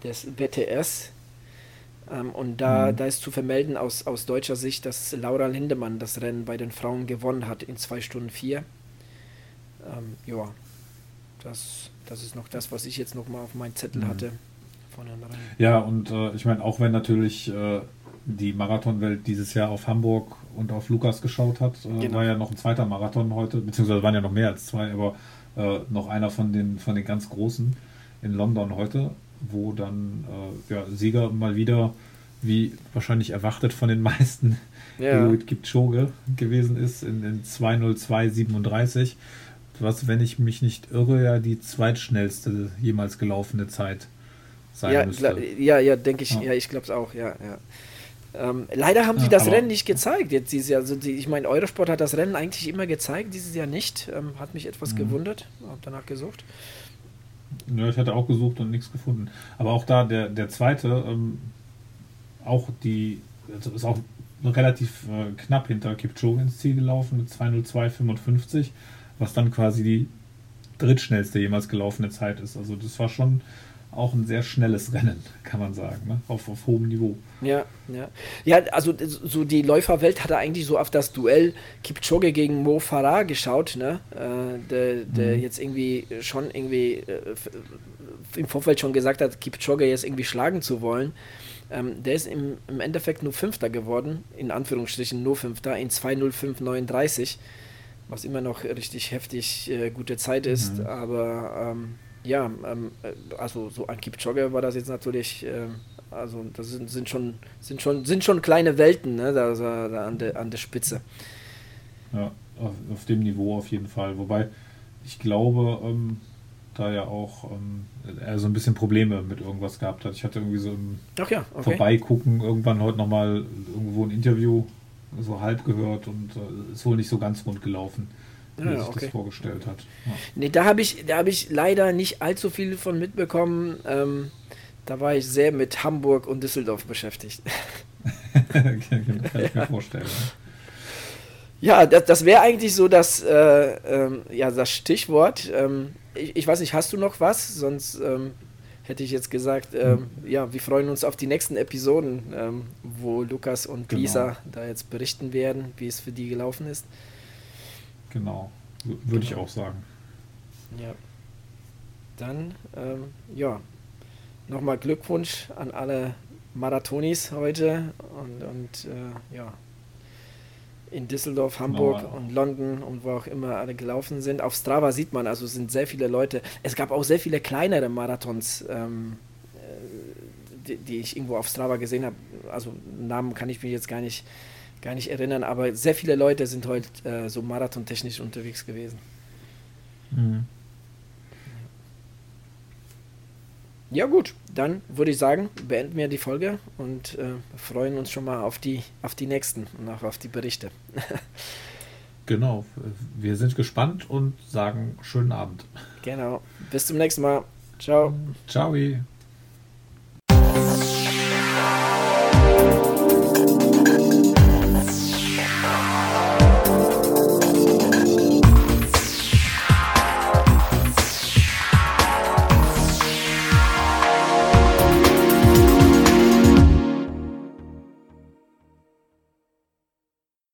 des WTS. Ähm, und da, mhm. da ist zu vermelden aus, aus deutscher Sicht, dass Laura Lindemann das Rennen bei den Frauen gewonnen hat in 2 Stunden 4. Ähm, ja, das, das ist noch das, was ich jetzt noch mal auf meinen Zettel mhm. hatte. Ja, und äh, ich meine, auch wenn natürlich äh, die Marathonwelt dieses Jahr auf Hamburg und auf Lukas geschaut hat, äh, genau. war ja noch ein zweiter Marathon heute, beziehungsweise waren ja noch mehr als zwei, aber äh, noch einer von den, von den ganz großen in London heute, wo dann äh, ja, Sieger mal wieder, wie wahrscheinlich erwartet von den meisten, ja. Kipchoge gewesen ist in, in 2.02.37 was, wenn ich mich nicht irre, ja die zweitschnellste jemals gelaufene Zeit sein ja, müsste. Ja, ja, denke ich, ja, ja ich glaube es auch, ja, ja. Ähm, leider haben sie das Rennen nicht gezeigt jetzt dieses Jahr. Also die, ich meine, Eurosport hat das Rennen eigentlich immer gezeigt, dieses Jahr nicht. Ähm, hat mich etwas mhm. gewundert, habe danach gesucht. Ja, ich hatte auch gesucht und nichts gefunden. Aber auch da, der, der zweite, ähm, auch die, also ist auch relativ äh, knapp hinter Kipchoge ins Ziel gelaufen mit 2.02.55 was dann quasi die drittschnellste jemals gelaufene Zeit ist. Also das war schon auch ein sehr schnelles Rennen, kann man sagen, ne? auf, auf hohem Niveau. Ja, ja. Ja, also so die Läuferwelt hatte eigentlich so auf das Duell Kipchoge gegen Mo Farah geschaut, ne? Äh, der, der mhm. jetzt irgendwie schon irgendwie äh, im Vorfeld schon gesagt hat, Kipchoge jetzt irgendwie schlagen zu wollen. Ähm, der ist im, im Endeffekt nur Fünfter geworden, in Anführungsstrichen nur Fünfter, in 2.05.39 was immer noch richtig heftig äh, gute Zeit ist. Mhm. Aber ähm, ja, ähm, äh, also so an Kipchoge war das jetzt natürlich, äh, also das sind, sind, schon, sind, schon, sind schon kleine Welten ne, da, da an, der, an der Spitze. Ja, auf, auf, dem Niveau auf jeden Fall. Wobei ich glaube, ähm, da ja auch ähm, er so ein bisschen Probleme mit irgendwas gehabt hat. Ich hatte irgendwie so im ja, okay. Vorbeigucken irgendwann heute nochmal irgendwo ein Interview so halb gehört und äh, ist wohl nicht so ganz rund gelaufen, wie ja, er sich okay. das vorgestellt hat. Ja. Nee, da habe ich, hab ich leider nicht allzu viel von mitbekommen. Ähm, da war ich sehr mit Hamburg und Düsseldorf beschäftigt. kann ich mir vorstellen. Ja, das, das wäre eigentlich so das, äh, ähm, ja, das Stichwort. Ähm, ich, ich, weiß nicht, hast du noch was? Sonst ähm, hätte ich jetzt gesagt, ähm, mhm. ja, wir freuen uns auf die nächsten Episoden, ähm, wo Lukas und genau. Lisa da jetzt berichten werden, wie es für die gelaufen ist. Genau, würde genau. ich auch sagen. Ja. Dann, ähm, ja, nochmal Glückwunsch an alle Marathonis heute und, und äh, ja, in Düsseldorf, Hamburg genau. und London und wo auch immer alle gelaufen sind. Auf Strava sieht man, also sind sehr viele Leute. Es gab auch sehr viele kleinere Marathons, ähm, äh, die, die, ich irgendwo auf Strava gesehen habe. Also Namen kann ich mich jetzt gar nicht, gar nicht erinnern, aber sehr viele Leute sind heute äh, so marathontechnisch unterwegs gewesen. Mhm. Ja gut, dann würde ich sagen, beenden wir die Folge und äh, freuen uns schon mal auf die, auf die nächsten und auch auf die Berichte. genau, wir sind gespannt und sagen schönen Abend. Genau, bis zum nächsten Mal. Ciao. Ciao.